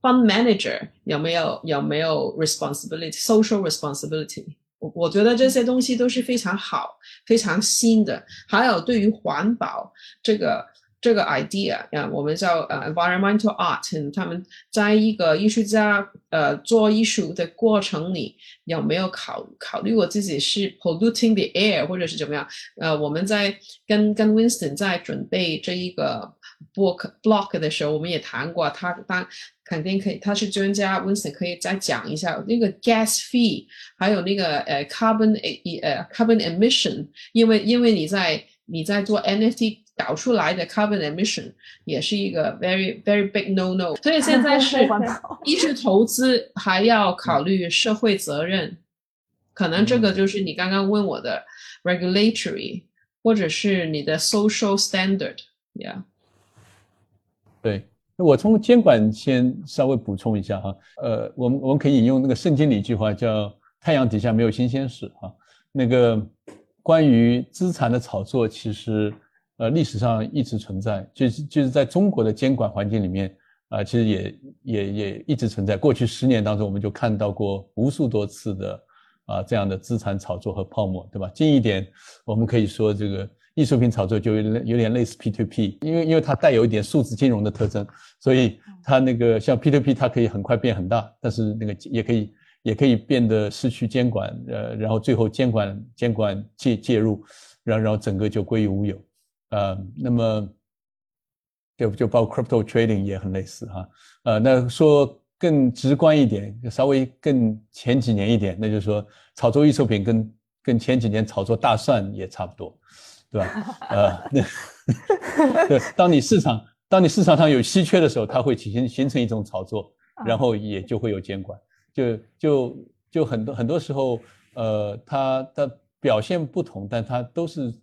fund manager 有没有有没有 responsibility，social responsibility。我我觉得这些东西都是非常好、非常新的。还有对于环保这个这个 idea 啊，我们叫呃 environmental art，他们在一个艺术家呃做艺术的过程里有没有考考虑过自己是 polluting the air 或者是怎么样？呃，我们在跟跟 Winston 在准备这一个 book block 的时候，我们也谈过，他当。肯定可以，他是专家，Winston 可以再讲一下那个 gas fee，还有那个呃 carbon 呃 carbon emission，因为因为你在你在做 NFT 搞出来的 carbon emission 也是一个 very very big no no，所以现在 [laughs] 是 [laughs] 一是投资还要考虑社会责任，可能这个就是你刚刚问我的 regulatory 或者是你的 social standard，yeah，对。我从监管先稍微补充一下哈，呃，我们我们可以引用那个圣经里一句话，叫“太阳底下没有新鲜事”哈。那个关于资产的炒作，其实呃历史上一直存在，就是就是在中国的监管环境里面啊，其实也也也一直存在。过去十年当中，我们就看到过无数多次的啊这样的资产炒作和泡沫，对吧？近一点，我们可以说这个。艺术品炒作就有点有点类似 P2P，因为因为它带有一点数字金融的特征，所以它那个像 P2P，它可以很快变很大，但是那个也可以也可以变得失去监管，呃，然后最后监管监管介介入，然后然后整个就归于无有，呃，那么就就包括 Crypto Trading 也很类似哈，呃，那说更直观一点，稍微更前几年一点，那就是说炒作艺术品跟跟前几年炒作大蒜也差不多。对吧？呃，那 [laughs] 对，当你市场当你市场上有稀缺的时候，它会形形成一种炒作，然后也就会有监管，就就就很多很多时候，呃，它的表现不同，但它都是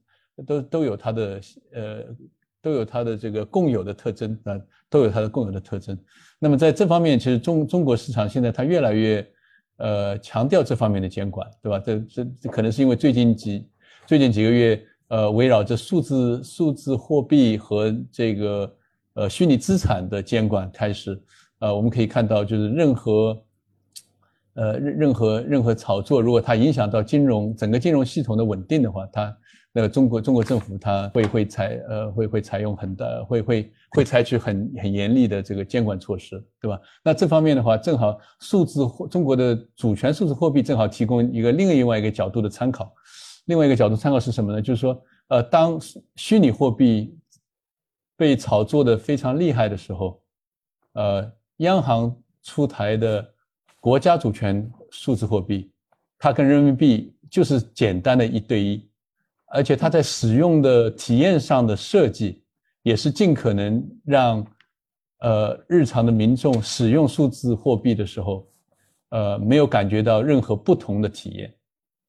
都都有它的呃都有它的这个共有的特征啊，都有它的共有的特征。那么在这方面，其实中中国市场现在它越来越呃强调这方面的监管，对吧？这这这可能是因为最近几最近几个月。呃，围绕着数字数字货币和这个呃虚拟资产的监管开始，呃，我们可以看到，就是任何呃任任何任何炒作，如果它影响到金融整个金融系统的稳定的话，它那个中国中国政府它会会采呃会会采用很大会会会采取很很严厉的这个监管措施，对吧？那这方面的话，正好数字中国的主权数字货币正好提供一个另外一个角度的参考。另外一个角度参考是什么呢？就是说，呃，当虚拟货币被炒作的非常厉害的时候，呃，央行出台的国家主权数字货币，它跟人民币就是简单的一对一，而且它在使用的体验上的设计，也是尽可能让呃日常的民众使用数字货币的时候，呃，没有感觉到任何不同的体验。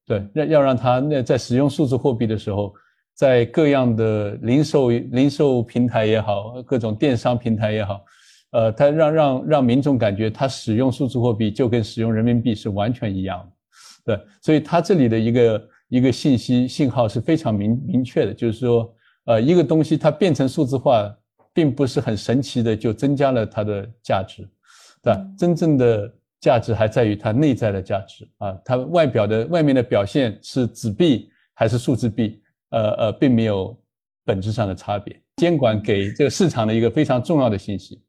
对，要要让他那在使用数字货币的时候，在各样的零售零售平台也好，各种电商平台也好，呃，他让让让民众感觉他使用数字货币就跟使用人民币是完全一样的，对，所以他这里的一个一个信息信号是非常明明确的，就是说，呃，一个东西它变成数字化，并不是很神奇的就增加了它的价值，对吧？真正的。价值还在于它内在的价值啊，它外表的外面的表现是纸币还是数字币，呃呃，并没有本质上的差别。监管给这个市场的一个非常重要的信息。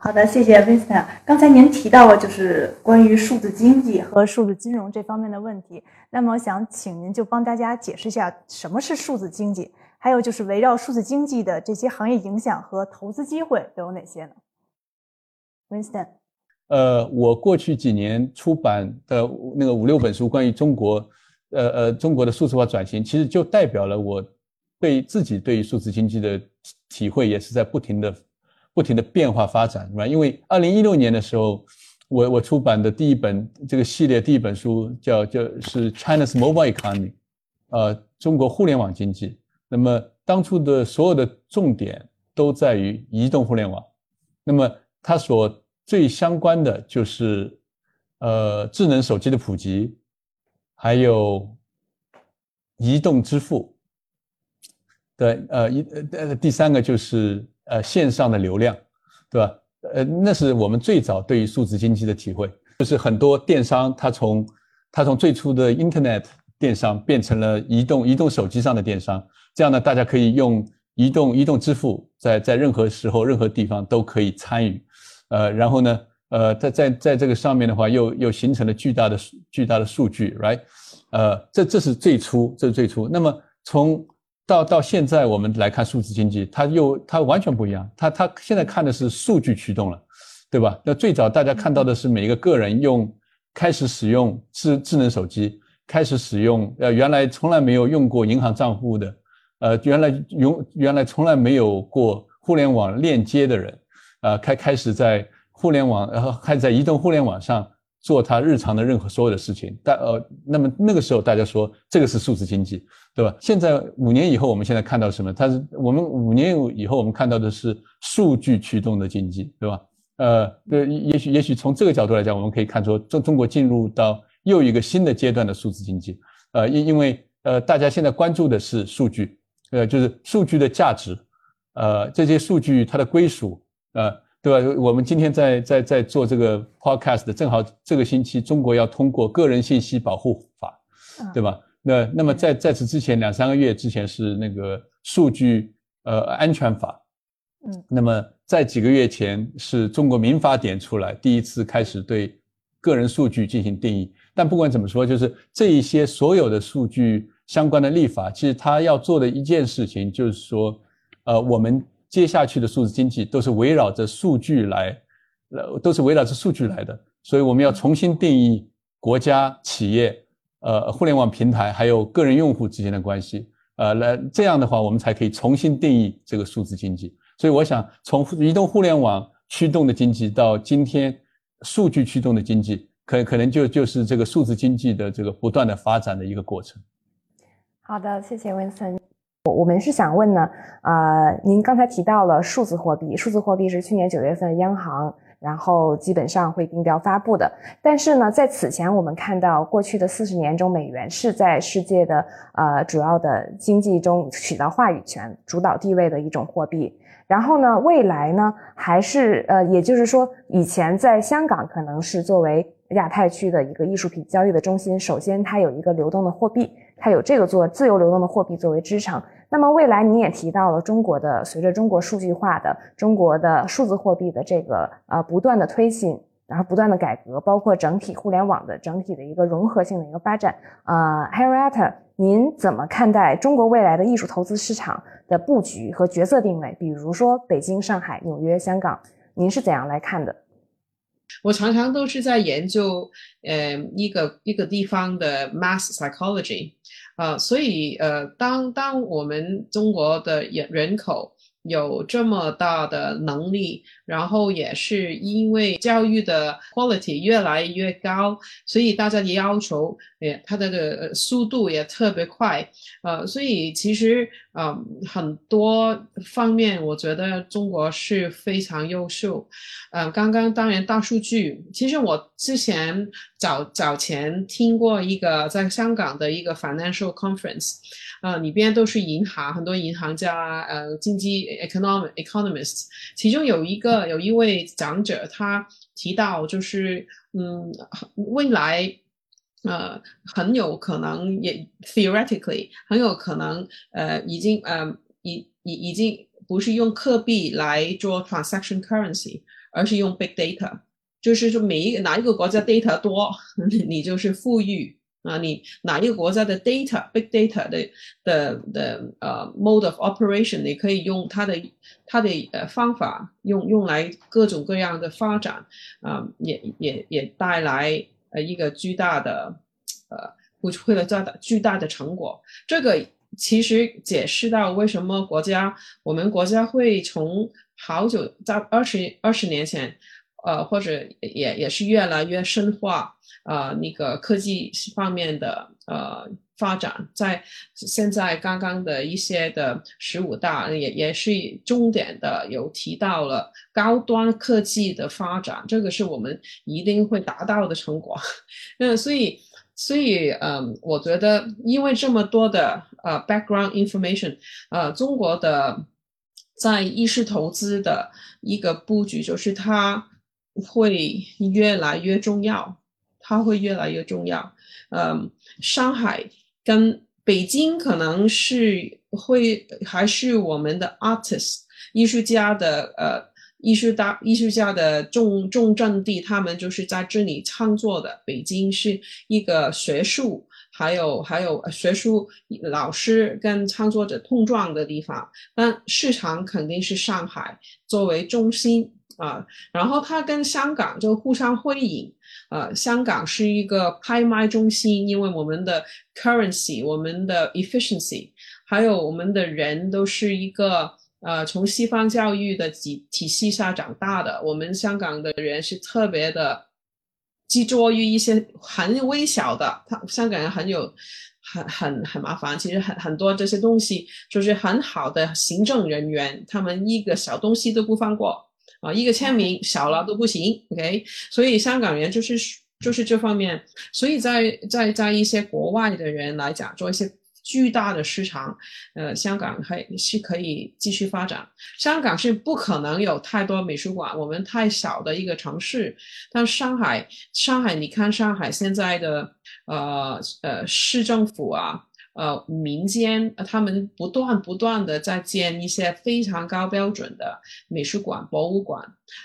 好的，谢谢 Vincent。刚才您提到了就是关于数字经济和数字金融这方面的问题，那么我想请您就帮大家解释一下什么是数字经济，还有就是围绕数字经济的这些行业影响和投资机会都有哪些呢？Vincent。呃，我过去几年出版的那个五六本书，关于中国，呃呃，中国的数字化转型，其实就代表了我对自己对于数字经济的体会，也是在不停的、不停的变化发展，是吧？因为二零一六年的时候，我我出版的第一本这个系列第一本书叫叫是 China's Mobile Economy，呃，中国互联网经济，那么当初的所有的重点都在于移动互联网，那么它所最相关的就是呃智能手机的普及，还有移动支付。对，呃一呃第三个就是呃线上的流量，对吧？呃，那是我们最早对于数字经济的体会，就是很多电商它从它从最初的 Internet 电商变成了移动移动手机上的电商，这样呢，大家可以用移动移动支付，在在任何时候任何地方都可以参与，呃，然后呢，呃，在在在这个上面的话，又又形成了巨大的巨大的数据，right？呃，这这是最初，这是最初。那么从到到现在，我们来看数字经济，它又它完全不一样。它它现在看的是数据驱动了，对吧？那最早大家看到的是每一个个人用开始使用智智能手机，开始使用呃原来从来没有用过银行账户的，呃原来用原来从来没有过互联网链接的人，呃开开始在互联网然后开始在移动互联网上。做他日常的任何所有的事情，但呃，那么那个时候大家说这个是数字经济，对吧？现在五年以后，我们现在看到什么？它是我们五年以后我们看到的是数据驱动的经济，对吧？呃，对，也许也许从这个角度来讲，我们可以看出中中国进入到又一个新的阶段的数字经济，呃，因因为呃，大家现在关注的是数据，呃，就是数据的价值，呃，这些数据它的归属，呃。对吧？我们今天在在在做这个 podcast，正好这个星期中国要通过个人信息保护法，对吧？那那么在在此之前两三个月之前是那个数据呃安全法，嗯，那么在几个月前是中国民法典出来，第一次开始对个人数据进行定义。但不管怎么说，就是这一些所有的数据相关的立法，其实它要做的一件事情就是说，呃，我们。接下去的数字经济都是围绕着数据来，呃，都是围绕着数据来的，所以我们要重新定义国家、企业、呃，互联网平台还有个人用户之间的关系，呃，来这样的话，我们才可以重新定义这个数字经济。所以，我想从移动互联网驱动的经济到今天数据驱动的经济，可可能就就是这个数字经济的这个不断的发展的一个过程。好的，谢谢温森。我我们是想问呢，呃，您刚才提到了数字货币，数字货币是去年九月份央行然后基本上会定调发布的。但是呢，在此前我们看到过去的四十年中，美元是在世界的呃主要的经济中起到话语权、主导地位的一种货币。然后呢，未来呢，还是呃，也就是说，以前在香港可能是作为亚太区的一个艺术品交易的中心，首先它有一个流动的货币，它有这个做自由流动的货币作为支撑。那么未来你也提到了中国的，随着中国数据化的中国的数字货币的这个呃不断的推进，然后不断的改革，包括整体互联网的整体的一个融合性的一个发展。呃 h a r r i e t 您怎么看待中国未来的艺术投资市场的布局和角色定位？比如说北京、上海、纽约、香港，您是怎样来看的？我常常都是在研究，呃，一个一个地方的 mass psychology，啊，所以呃，当当我们中国的人人口。有这么大的能力，然后也是因为教育的 quality 越来越高，所以大家的要求，也它的的速度也特别快，呃，所以其实呃很多方面，我觉得中国是非常优秀，呃，刚刚当然大数据，其实我之前早早前听过一个在香港的一个 financial conference。啊，里边都是银行，很多银行家，呃，经济 economic economists，其中有一个有一位长者，他提到就是，嗯，未来，呃，很有可能也 theoretically 很有可能，呃，已经，呃，已已已经不是用货币来做 transaction currency，而是用 big data，就是说每一个哪一个国家 data 多，[laughs] 你就是富裕。啊，你哪一个国家的 data big data 的的的呃 mode of operation，你可以用它的它的呃方法用用来各种各样的发展啊，也也也带来呃一个巨大的呃会会了巨大巨大的成果。这个其实解释到为什么国家我们国家会从好久在二十二十年前。呃，或者也也是越来越深化啊，那个科技方面的呃发展，在现在刚刚的一些的十五大也也是重点的有提到了高端科技的发展，这个是我们一定会达到的成果。那 [laughs] 所以所以嗯，我觉得因为这么多的呃 background information，呃，中国的在意识投资的一个布局就是它。会越来越重要，它会越来越重要。嗯，上海跟北京可能是会还是我们的 artist 艺术家的呃艺术大艺术家的重重阵地，他们就是在这里创作的。北京是一个学术还有还有学术老师跟创作者碰撞的地方，但市场肯定是上海作为中心。啊，然后它跟香港就互相辉映，呃，香港是一个拍卖中心，因为我们的 currency、我们的 efficiency，还有我们的人都是一个呃从西方教育的体体系下长大的，我们香港的人是特别的执着于一些很微小的，他香港人很有很很很麻烦，其实很很多这些东西就是很好的行政人员，他们一个小东西都不放过。啊，一个签名小了都不行，OK，所以香港人就是就是这方面，所以在在在一些国外的人来讲，做一些巨大的市场，呃，香港还是可以继续发展。香港是不可能有太多美术馆，我们太小的一个城市。但上海，上海，你看上海现在的呃呃市政府啊。呃，民间他们不断不断的在建一些非常高标准的美术馆、博物馆，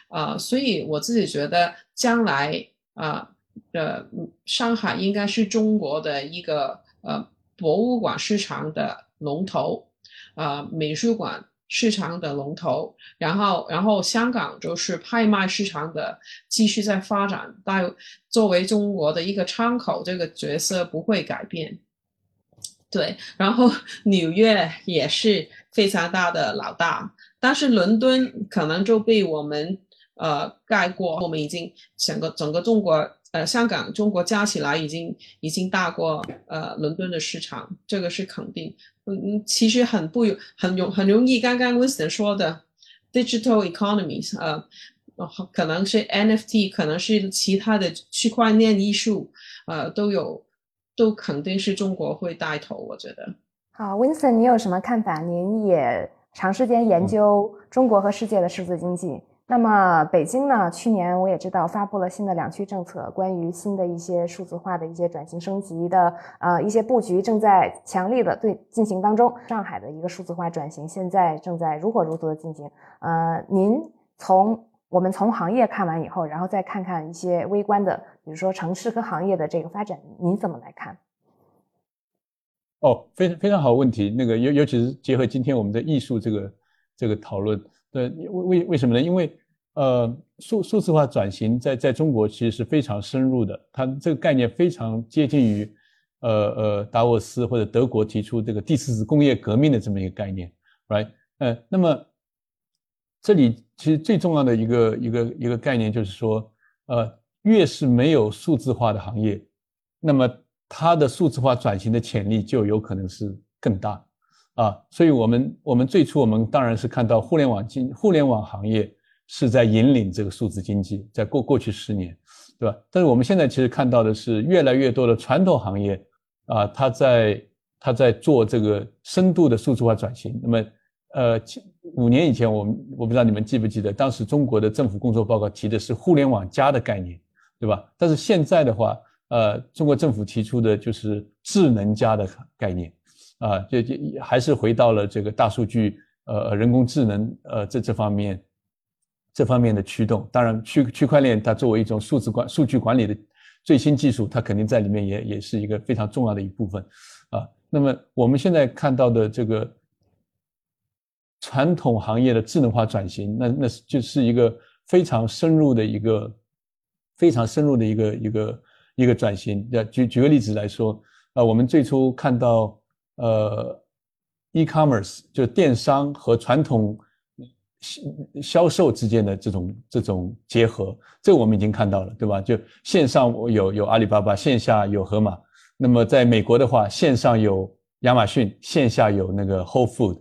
啊，所以我自己觉得将来啊，呃，上海应该是中国的一个呃博物馆市场的龙头，啊，美术馆市场的龙头，然后然后香港就是拍卖市场的继续在发展，但作为中国的一个窗口，这个角色不会改变。对，然后 [laughs] 纽约也是非常大的老大，但是伦敦可能就被我们呃盖过。我们已经整个整个中国呃香港中国加起来已经已经大过呃伦敦的市场，这个是肯定。嗯，其实很不很容很容易。刚刚 Winston 说的 digital economies，呃，可能是 NFT，可能是其他的区块链艺术，呃，都有。都肯定是中国会带头，我觉得。好，Winston，你有什么看法？您也长时间研究中国和世界的数字经济。那么北京呢？去年我也知道发布了新的两区政策，关于新的一些数字化的一些转型升级的呃一些布局正在强力的对进行当中。上海的一个数字化转型现在正在如火如荼的进行。呃，您从我们从行业看完以后，然后再看看一些微观的。比如说城市和行业的这个发展，您怎么来看？哦，非常非常好问题。那个尤尤其是结合今天我们的艺术这个这个讨论，对，为为为什么呢？因为呃，数数字化转型在在中国其实是非常深入的，它这个概念非常接近于呃呃达沃斯或者德国提出这个第四次工业革命的这么一个概念，right？呃，那么这里其实最重要的一个一个一个概念就是说，呃。越是没有数字化的行业，那么它的数字化转型的潜力就有可能是更大，啊，所以我们我们最初我们当然是看到互联网经互联网行业是在引领这个数字经济，在过过去十年，对吧？但是我们现在其实看到的是越来越多的传统行业，啊，它在它在做这个深度的数字化转型。那么，呃，五年以前我们我不知道你们记不记得，当时中国的政府工作报告提的是互联网加的概念。对吧？但是现在的话，呃，中国政府提出的就是智能家的概念，啊，就就还是回到了这个大数据，呃，人工智能，呃，这这方面，这方面的驱动。当然，区区块链它作为一种数字管数据管理的最新技术，它肯定在里面也也是一个非常重要的一部分，啊。那么我们现在看到的这个传统行业的智能化转型，那那是就是一个非常深入的一个。非常深入的一个一个一个转型。要举举个例子来说，呃，我们最初看到，呃，e-commerce 就电商和传统销销售之间的这种这种结合，这我们已经看到了，对吧？就线上有有阿里巴巴，线下有盒马。那么在美国的话，线上有亚马逊，线下有那个 Whole Food，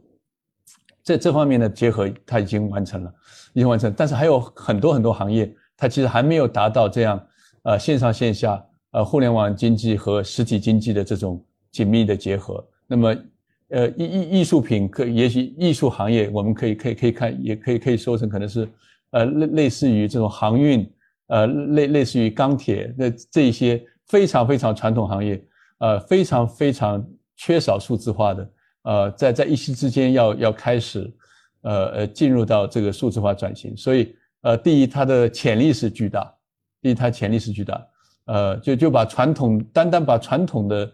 在这方面的结合，它已经完成了，已经完成。但是还有很多很多行业，它其实还没有达到这样，呃，线上线下，呃，互联网经济和实体经济的这种紧密的结合。那么，呃，艺艺艺术品可也许艺术行业，我们可以可以可以看，也可以可以说成可能是，呃，类类似于这种航运，呃，类类似于钢铁的这一些。非常非常传统行业，呃，非常非常缺少数字化的，呃，在在一夕之间要要开始，呃呃，进入到这个数字化转型。所以，呃，第一，它的潜力是巨大；第一，它潜力是巨大。呃，就就把传统单单把传统的，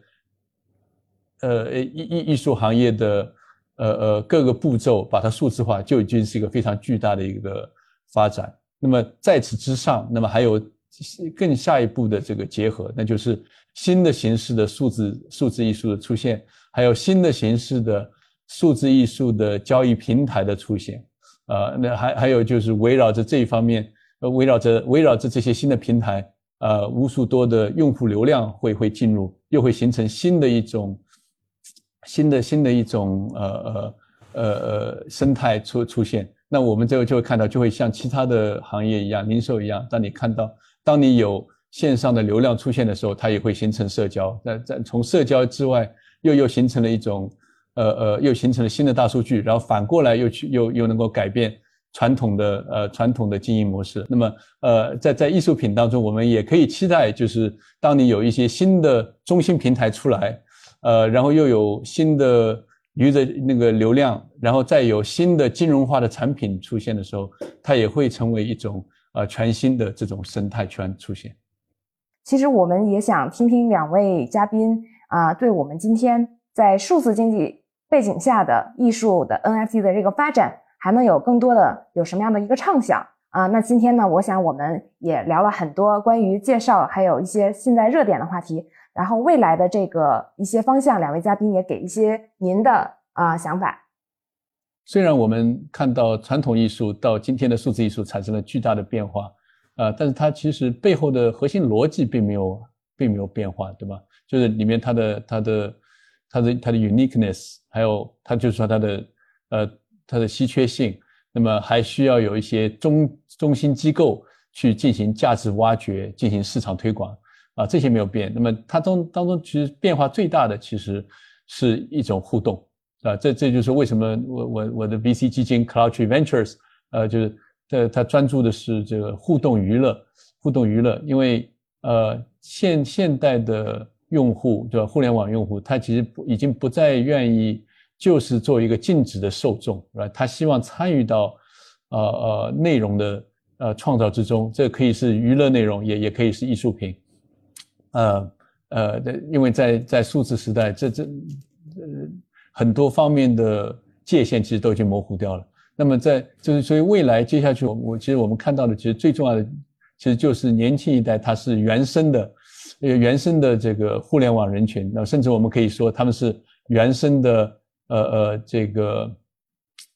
呃艺艺艺术行业的，呃呃各个步骤把它数字化，就已经是一个非常巨大的一个发展。那么在此之上，那么还有。更下一步的这个结合，那就是新的形式的数字数字艺术的出现，还有新的形式的数字艺术的交易平台的出现，呃，那还还有就是围绕着这一方面，呃，围绕着围绕着这些新的平台，呃，无数多的用户流量会会进入，又会形成新的一种新的新的一种呃呃呃呃生态出出现。那我们这个就会看到，就会像其他的行业一样，零售一样，当你看到。当你有线上的流量出现的时候，它也会形成社交。在在从社交之外，又又形成了一种，呃呃，又形成了新的大数据，然后反过来又去又又能够改变传统的呃传统的经营模式。那么呃，在在艺术品当中，我们也可以期待，就是当你有一些新的中心平台出来，呃，然后又有新的鱼的那个流量，然后再有新的金融化的产品出现的时候，它也会成为一种。呃，全新的这种生态圈出现。其实我们也想听听两位嘉宾啊，对我们今天在数字经济背景下的艺术的 NFT 的这个发展，还能有更多的有什么样的一个畅想啊？那今天呢，我想我们也聊了很多关于介绍，还有一些现在热点的话题。然后未来的这个一些方向，两位嘉宾也给一些您的啊想法。虽然我们看到传统艺术到今天的数字艺术产生了巨大的变化，呃，但是它其实背后的核心逻辑并没有并没有变化，对吧？就是里面它的它的它的它的 uniqueness，还有它就是说它的呃它的稀缺性，那么还需要有一些中中心机构去进行价值挖掘、进行市场推广啊，这些没有变。那么它中当中其实变化最大的其实是一种互动。啊，这这就是为什么我我我的 VC 基金 Cloud Tree Ventures，呃，就是它它专注的是这个互动娱乐，互动娱乐，因为呃现现代的用户对吧，互联网用户，他其实已经不再愿意就是做一个静止的受众，是吧？他希望参与到呃呃内容的呃创造之中，这可以是娱乐内容，也也可以是艺术品，呃呃，因为在在数字时代，这这呃。很多方面的界限其实都已经模糊掉了。那么在就是所以未来接下去，我我其实我们看到的其实最重要的，其实就是年轻一代他是原生的，原生的这个互联网人群。那甚至我们可以说他们是原生的呃呃这个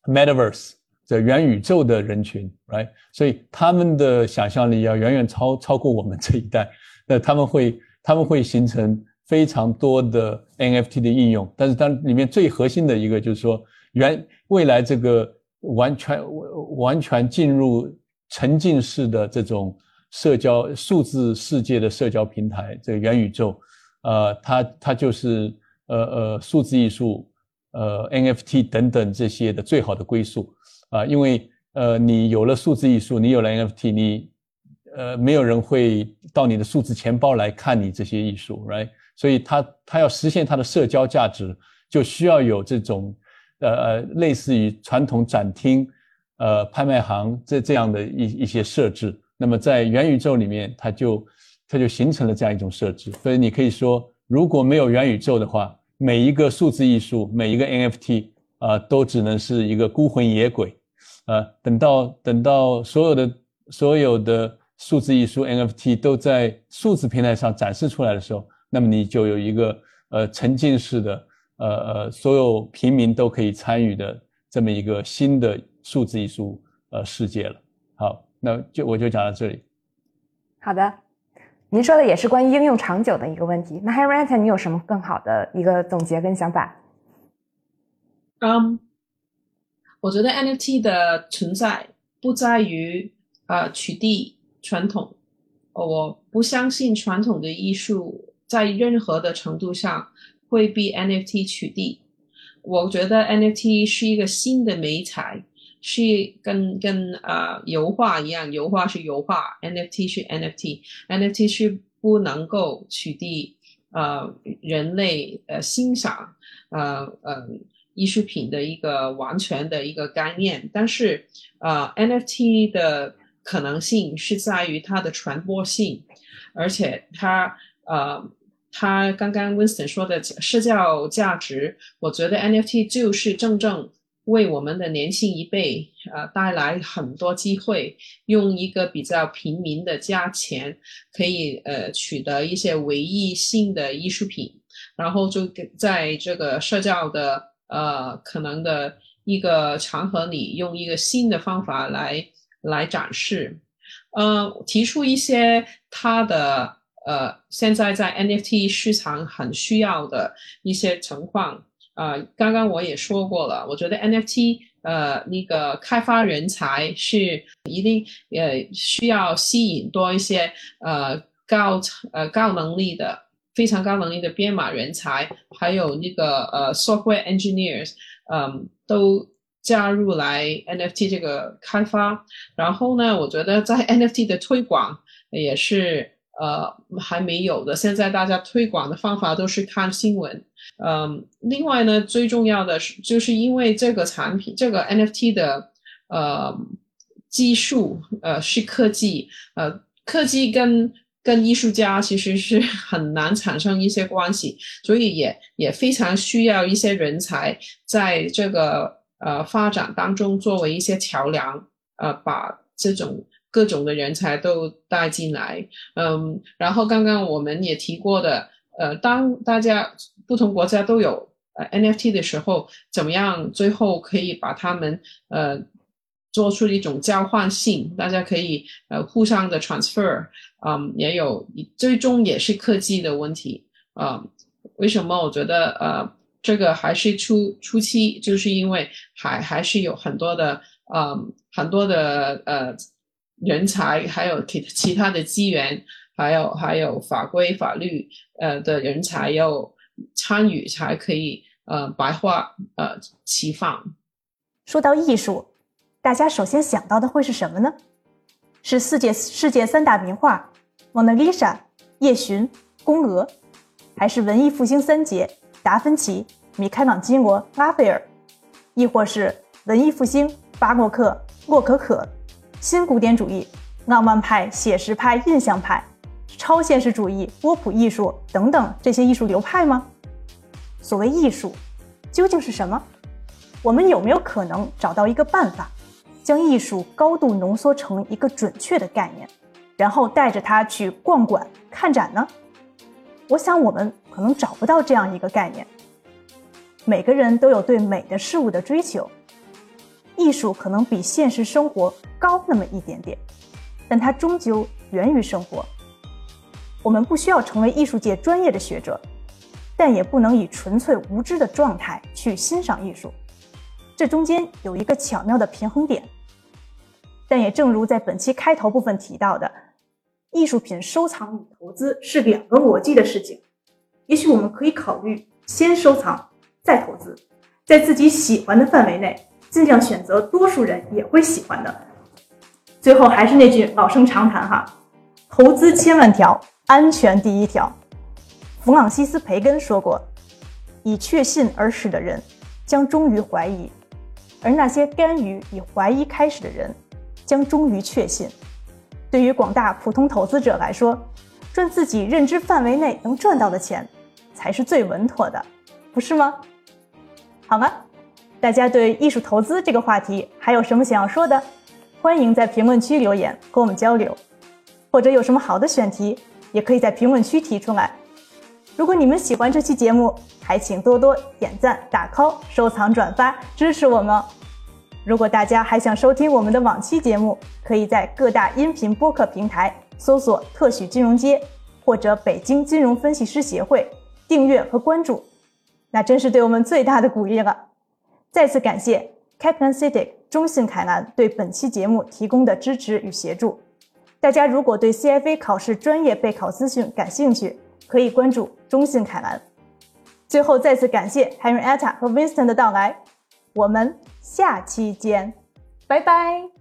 metaverse 的元宇宙的人群，right？所以他们的想象力要远远超超过我们这一代。那他们会他们会形成。非常多的 NFT 的应用，但是它里面最核心的一个就是说，原未来这个完全完全进入沉浸式的这种社交数字世界的社交平台，这个元宇宙，呃，它它就是呃呃数字艺术，呃 NFT 等等这些的最好的归宿啊，因为呃你有了数字艺术，你有了 NFT，你呃没有人会到你的数字钱包来看你这些艺术，right？所以，他他要实现他的社交价值，就需要有这种，呃呃，类似于传统展厅、呃拍卖行这这样的一一些设置。那么，在元宇宙里面，它就它就形成了这样一种设置。所以，你可以说，如果没有元宇宙的话，每一个数字艺术、每一个 NFT 啊，都只能是一个孤魂野鬼。呃，等到等到所有的所有的数字艺术 NFT 都在数字平台上展示出来的时候。那么你就有一个呃沉浸式的呃呃所有平民都可以参与的这么一个新的数字艺术呃世界了。好，那就我就讲到这里。好的，您说的也是关于应用长久的一个问题。那 Harriet，你有什么更好的一个总结跟想法？嗯，我觉得 NFT 的存在不在于呃取缔传统，我不相信传统的艺术在任何的程度上会被 NFT 取缔。我觉得 NFT 是一个新的媒材，是跟跟呃油画一样，油画是油画，NFT 是 NFT，NFT 是不能够取缔呃人类呃欣赏呃呃。艺术品的一个完全的一个概念，但是呃，NFT 的可能性是在于它的传播性，而且它呃，它刚刚 Winston 说的社交价值，我觉得 NFT 就是正正为我们的年轻一辈呃带来很多机会，用一个比较平民的价钱可以呃取得一些唯一性的艺术品，然后就在这个社交的。呃，可能的一个场合里，用一个新的方法来来展示，呃，提出一些他的呃，现在在 NFT 市场很需要的一些情况。呃，刚刚我也说过了，我觉得 NFT 呃那个开发人才是一定呃需要吸引多一些呃高呃高能力的。非常高能力的编码人才，还有那个呃 software engineers，嗯，都加入来 NFT 这个开发。然后呢，我觉得在 [laughs] NFT 的推广也是呃还没有的。现在大家推广的方法都是看新闻。嗯，另外呢，最重要的是，就是因为这个产品，这个 NFT 的呃技术呃是科技，呃科技跟跟艺术家其实是很难产生一些关系，所以也也非常需要一些人才在这个呃发展当中作为一些桥梁，呃，把这种各种的人才都带进来。嗯，然后刚刚我们也提过的，呃，当大家不同国家都有呃 NFT 的时候，怎么样最后可以把他们呃做出一种交换性，大家可以呃互相的 transfer。嗯，也有最终也是科技的问题啊。为什么我觉得呃这个还是初初期，就是因为还还是有很多的嗯很多的呃人才，还有其其他的资源，还有还有法规法律呃的人才要参与，才可以呃白话呃齐放。说到艺术，大家首先想到的会是什么呢？是世界世界三大名画。蒙娜丽莎、夜巡、宫娥，还是文艺复兴三杰达芬奇、米开朗基罗、拉斐尔，亦或是文艺复兴巴洛克、洛可可、新古典主义、浪漫派、写实派、印象派、超现实主义、波普艺术等等这些艺术流派吗？所谓艺术，究竟是什么？我们有没有可能找到一个办法，将艺术高度浓缩成一个准确的概念？然后带着它去逛馆、看展呢？我想我们可能找不到这样一个概念。每个人都有对美的事物的追求，艺术可能比现实生活高那么一点点，但它终究源于生活。我们不需要成为艺术界专业的学者，但也不能以纯粹无知的状态去欣赏艺术。这中间有一个巧妙的平衡点。但也正如在本期开头部分提到的，艺术品收藏与投资是两个逻辑的事情。也许我们可以考虑先收藏再投资，在自己喜欢的范围内，尽量选择多数人也会喜欢的。最后还是那句老生常谈哈，投资千万条，安全第一条。弗朗西斯·培根说过：“以确信而始的人，将终于怀疑；而那些甘于以怀疑开始的人。”将终于确信，对于广大普通投资者来说，赚自己认知范围内能赚到的钱，才是最稳妥的，不是吗？好吗？大家对艺术投资这个话题还有什么想要说的？欢迎在评论区留言和我们交流，或者有什么好的选题，也可以在评论区提出来。如果你们喜欢这期节目，还请多多点赞、打 call、收藏、转发，支持我们。如果大家还想收听我们的往期节目，可以在各大音频播客平台搜索“特许金融街”或者“北京金融分析师协会”订阅和关注，那真是对我们最大的鼓励了。再次感谢 Kaplan City 中信凯南对本期节目提供的支持与协助。大家如果对 CFA 考试专业备考资讯感兴趣，可以关注中信凯南。最后再次感谢 Henrietta 和 Winston 的到来，我们下期见，拜拜。